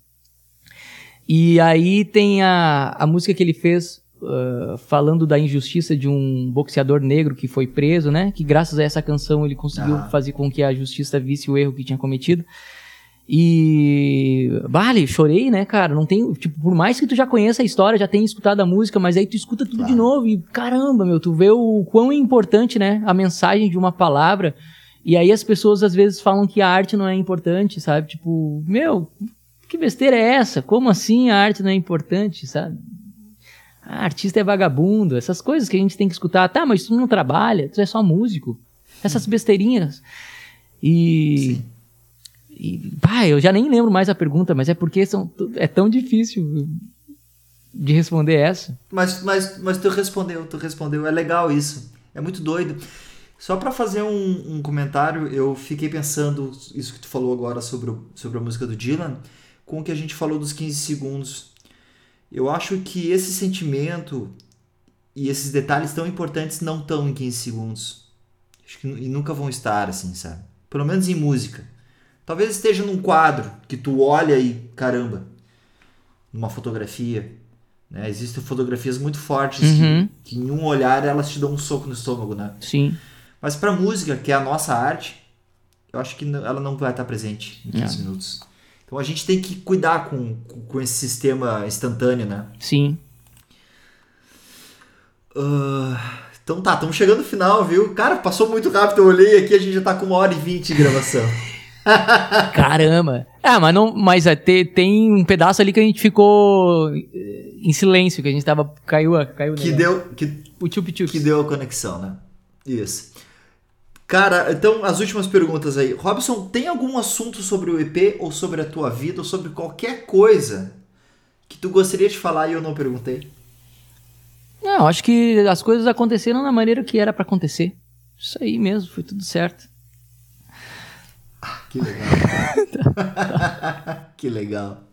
E aí tem a, a música que ele fez uh, falando da injustiça de um boxeador negro que foi preso, né? Que graças a essa canção ele conseguiu ah. fazer com que a justiça visse o erro que tinha cometido. E. Vale, chorei, né, cara? Não tem. Tipo, por mais que tu já conheça a história, já tenha escutado a música, mas aí tu escuta tudo de novo e caramba, meu, tu vê o quão importante, né? A mensagem de uma palavra. E aí as pessoas às vezes falam que a arte não é importante, sabe? Tipo, meu, que besteira é essa? Como assim a arte não é importante, sabe? Ah, artista é vagabundo, essas coisas que a gente tem que escutar. Tá, mas tu não trabalha, tu é só músico. Essas besteirinhas. E. E, pá, eu já nem lembro mais a pergunta, mas é porque são, é tão difícil de responder essa. Mas, mas, mas tu respondeu, tu respondeu. É legal isso. É muito doido. Só para fazer um, um, comentário, eu fiquei pensando isso que tu falou agora sobre, o, sobre a música do Dylan com o que a gente falou dos 15 segundos. Eu acho que esse sentimento e esses detalhes tão importantes não estão em 15 segundos. Acho que, e nunca vão estar assim, sabe? Pelo menos em música. Talvez esteja num quadro que tu olha e caramba, numa fotografia. Né? Existem fotografias muito fortes uhum. que, que, em um olhar elas te dão um soco no estômago, né? Sim. Mas para música, que é a nossa arte, eu acho que ela não vai estar presente em 15 é. minutos. Então a gente tem que cuidar com, com esse sistema instantâneo, né? Sim. Uh, então tá, estamos chegando no final, viu? Cara, passou muito rápido, eu olhei aqui, a gente já tá com uma hora e vinte de gravação. Caramba! É, mas, não, mas é, tem, tem um pedaço ali que a gente ficou em silêncio, que a gente tava. Caiu, caiu Que deu. Que, o tchup -chup. que deu a conexão, né? Isso. Cara, então as últimas perguntas aí. Robson, tem algum assunto sobre o EP ou sobre a tua vida ou sobre qualquer coisa que tu gostaria de falar e eu não perguntei? Não, acho que as coisas aconteceram da maneira que era para acontecer. Isso aí mesmo, foi tudo certo. Que legal. que legal.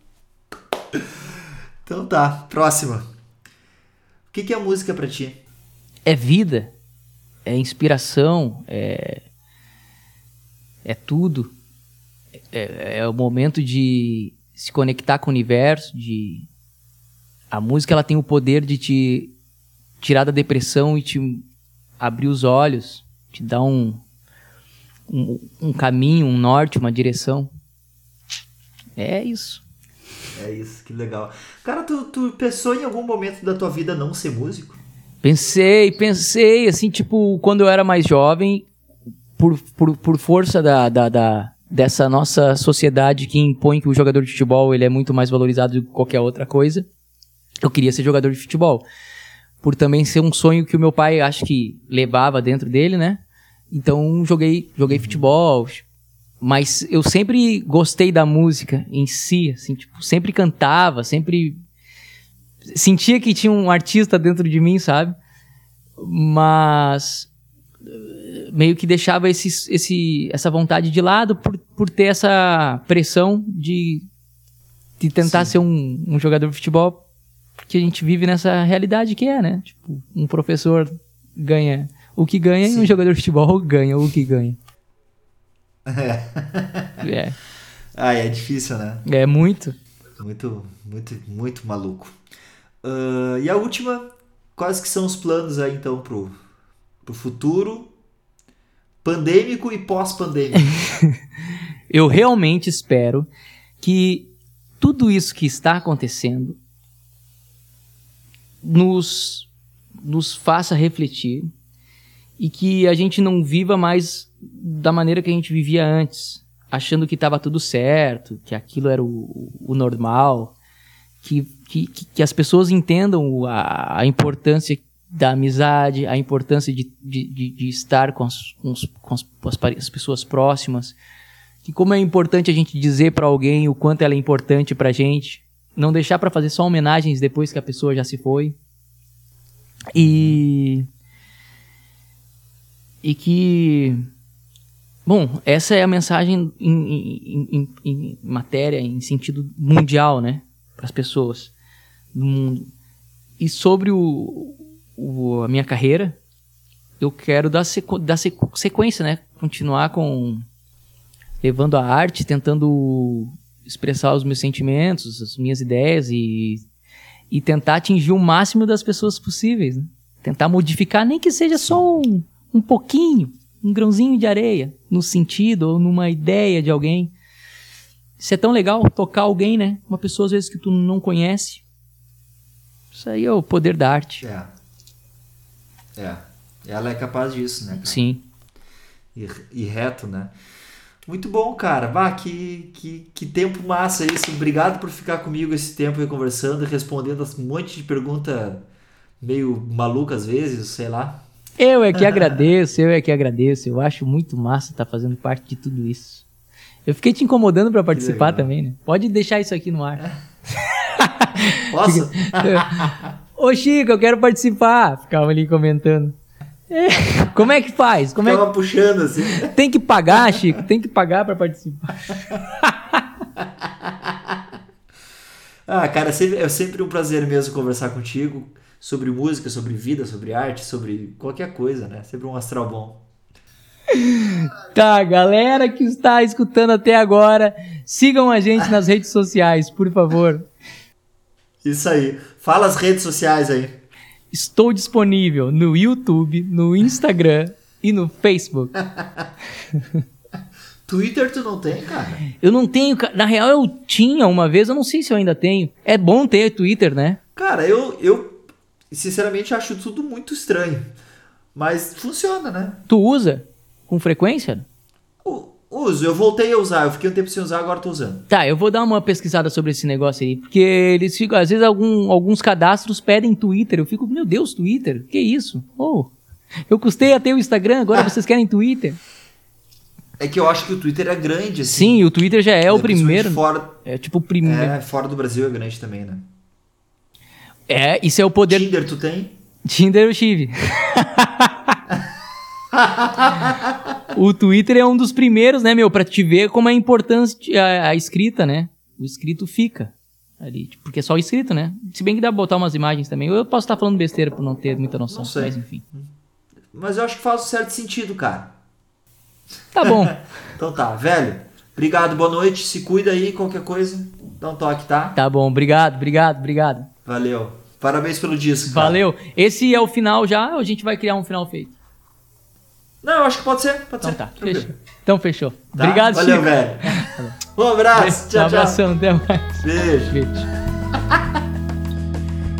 Então tá, próxima. O que, que é música para ti? É vida, é inspiração, é é tudo. É, é o momento de se conectar com o universo, de a música ela tem o poder de te tirar da depressão e te abrir os olhos, te dar um, um, um caminho, um norte, uma direção. É isso. É isso, que legal. Cara, tu, tu pensou em algum momento da tua vida não ser músico? Pensei, pensei, assim, tipo, quando eu era mais jovem, por, por, por força da, da, da, dessa nossa sociedade que impõe que o jogador de futebol ele é muito mais valorizado do que qualquer outra coisa, eu queria ser jogador de futebol. Por também ser um sonho que o meu pai acho que levava dentro dele, né? Então joguei, joguei futebol, mas eu sempre gostei da música em si, assim, tipo, sempre cantava, sempre sentia que tinha um artista dentro de mim, sabe? Mas meio que deixava esse, esse, essa vontade de lado por, por ter essa pressão de, de tentar Sim. ser um, um jogador de futebol, porque a gente vive nessa realidade que é, né? Tipo, um professor ganha o que ganha Sim. e um jogador de futebol ganha o que ganha. É. é. Ah, é difícil, né? É muito. Muito, muito, muito maluco. Uh, e a última, quais que são os planos aí então pro, pro futuro pandêmico e pós-pandêmico? Eu realmente espero que tudo isso que está acontecendo nos, nos faça refletir e que a gente não viva mais da maneira que a gente vivia antes, achando que estava tudo certo, que aquilo era o, o normal, que, que, que as pessoas entendam a, a importância da amizade, a importância de, de, de, de estar com, as, com, os, com as, as, pessoas próximas, que como é importante a gente dizer para alguém o quanto ela é importante para gente, não deixar para fazer só homenagens depois que a pessoa já se foi. E e que bom, essa é a mensagem em, em, em, em matéria, em sentido mundial, né, para as pessoas do mundo. E sobre o, o, a minha carreira, eu quero dar, sequ, dar sequência, né? Continuar com. levando a arte, tentando expressar os meus sentimentos, as minhas ideias e, e tentar atingir o máximo das pessoas possíveis. Né? Tentar modificar, nem que seja só um, um pouquinho, um grãozinho de areia, no sentido ou numa ideia de alguém. Isso é tão legal, tocar alguém, né? Uma pessoa às vezes que tu não conhece. Isso aí é o poder da arte. É. É. Ela é capaz disso, né? Cara? Sim. E, e, reto, né? Muito bom, cara. Vá, que, que, que tempo massa isso. Obrigado por ficar comigo esse tempo aí conversando e respondendo um monte de pergunta meio maluca às vezes, sei lá. Eu é que agradeço, eu é que agradeço. Eu acho muito massa estar tá fazendo parte de tudo isso. Eu fiquei te incomodando para participar também, né? Pode deixar isso aqui no ar. Posso? Ô Chico, eu quero participar. Ficava ali comentando. É. Como é que faz? Como Ficava é que... puxando assim. Tem que pagar, Chico, tem que pagar para participar. ah, cara, é é sempre um prazer mesmo conversar contigo sobre música, sobre vida, sobre arte, sobre qualquer coisa, né? Sempre um astral bom. Tá, galera que está escutando até agora, sigam a gente nas redes sociais, por favor. Isso aí. Fala as redes sociais aí. Estou disponível no YouTube, no Instagram e no Facebook. Twitter tu não tem, cara? Eu não tenho, na real eu tinha uma vez, eu não sei se eu ainda tenho. É bom ter Twitter, né? Cara, eu, eu sinceramente acho tudo muito estranho. Mas funciona, né? Tu usa com frequência? Uso, eu voltei a usar, eu fiquei um tempo sem usar, agora tô usando. Tá, eu vou dar uma pesquisada sobre esse negócio aí, porque eles ficam, às vezes algum, alguns cadastros pedem Twitter, eu fico, meu Deus, Twitter, que isso? Oh, eu custei a ter o Instagram, agora vocês querem Twitter? É que eu acho que o Twitter é grande, assim. Sim, o Twitter já é, é o primeiro. Fora, é tipo o primeiro. É, fora do Brasil é grande também, né? É, isso é o poder. Tinder tu tem? Tinder eu tive. o Twitter é um dos primeiros, né, meu, pra te ver como é importante a, a escrita, né? O escrito fica ali, tipo, porque é só o escrito, né? Se bem que dá pra botar umas imagens também. Eu posso estar falando besteira por não ter muita noção, Não sei. mas enfim. Mas eu acho que faz um certo sentido, cara. Tá bom. Então tá, velho. Obrigado, boa noite. Se cuida aí, qualquer coisa. Dá um toque, tá? tá bom, obrigado, obrigado, obrigado. Valeu. Parabéns pelo disco. cara. Valeu. Esse é o final já ou a gente vai criar um final feito? Não, eu acho que pode ser. Pode Então ser. tá, fechou. Então fechou. Tá? Obrigado, Valeu, Chico. velho. Um abraço. Um Tchau, tchau. abração, até mais. Beijo. Beijo.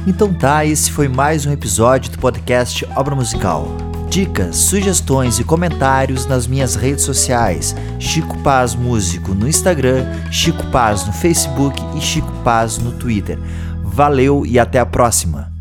Então tá, esse foi mais um episódio do podcast Obra Musical. Dicas, sugestões e comentários nas minhas redes sociais: Chico Paz Músico no Instagram, Chico Paz no Facebook e Chico Paz no Twitter. Valeu e até a próxima!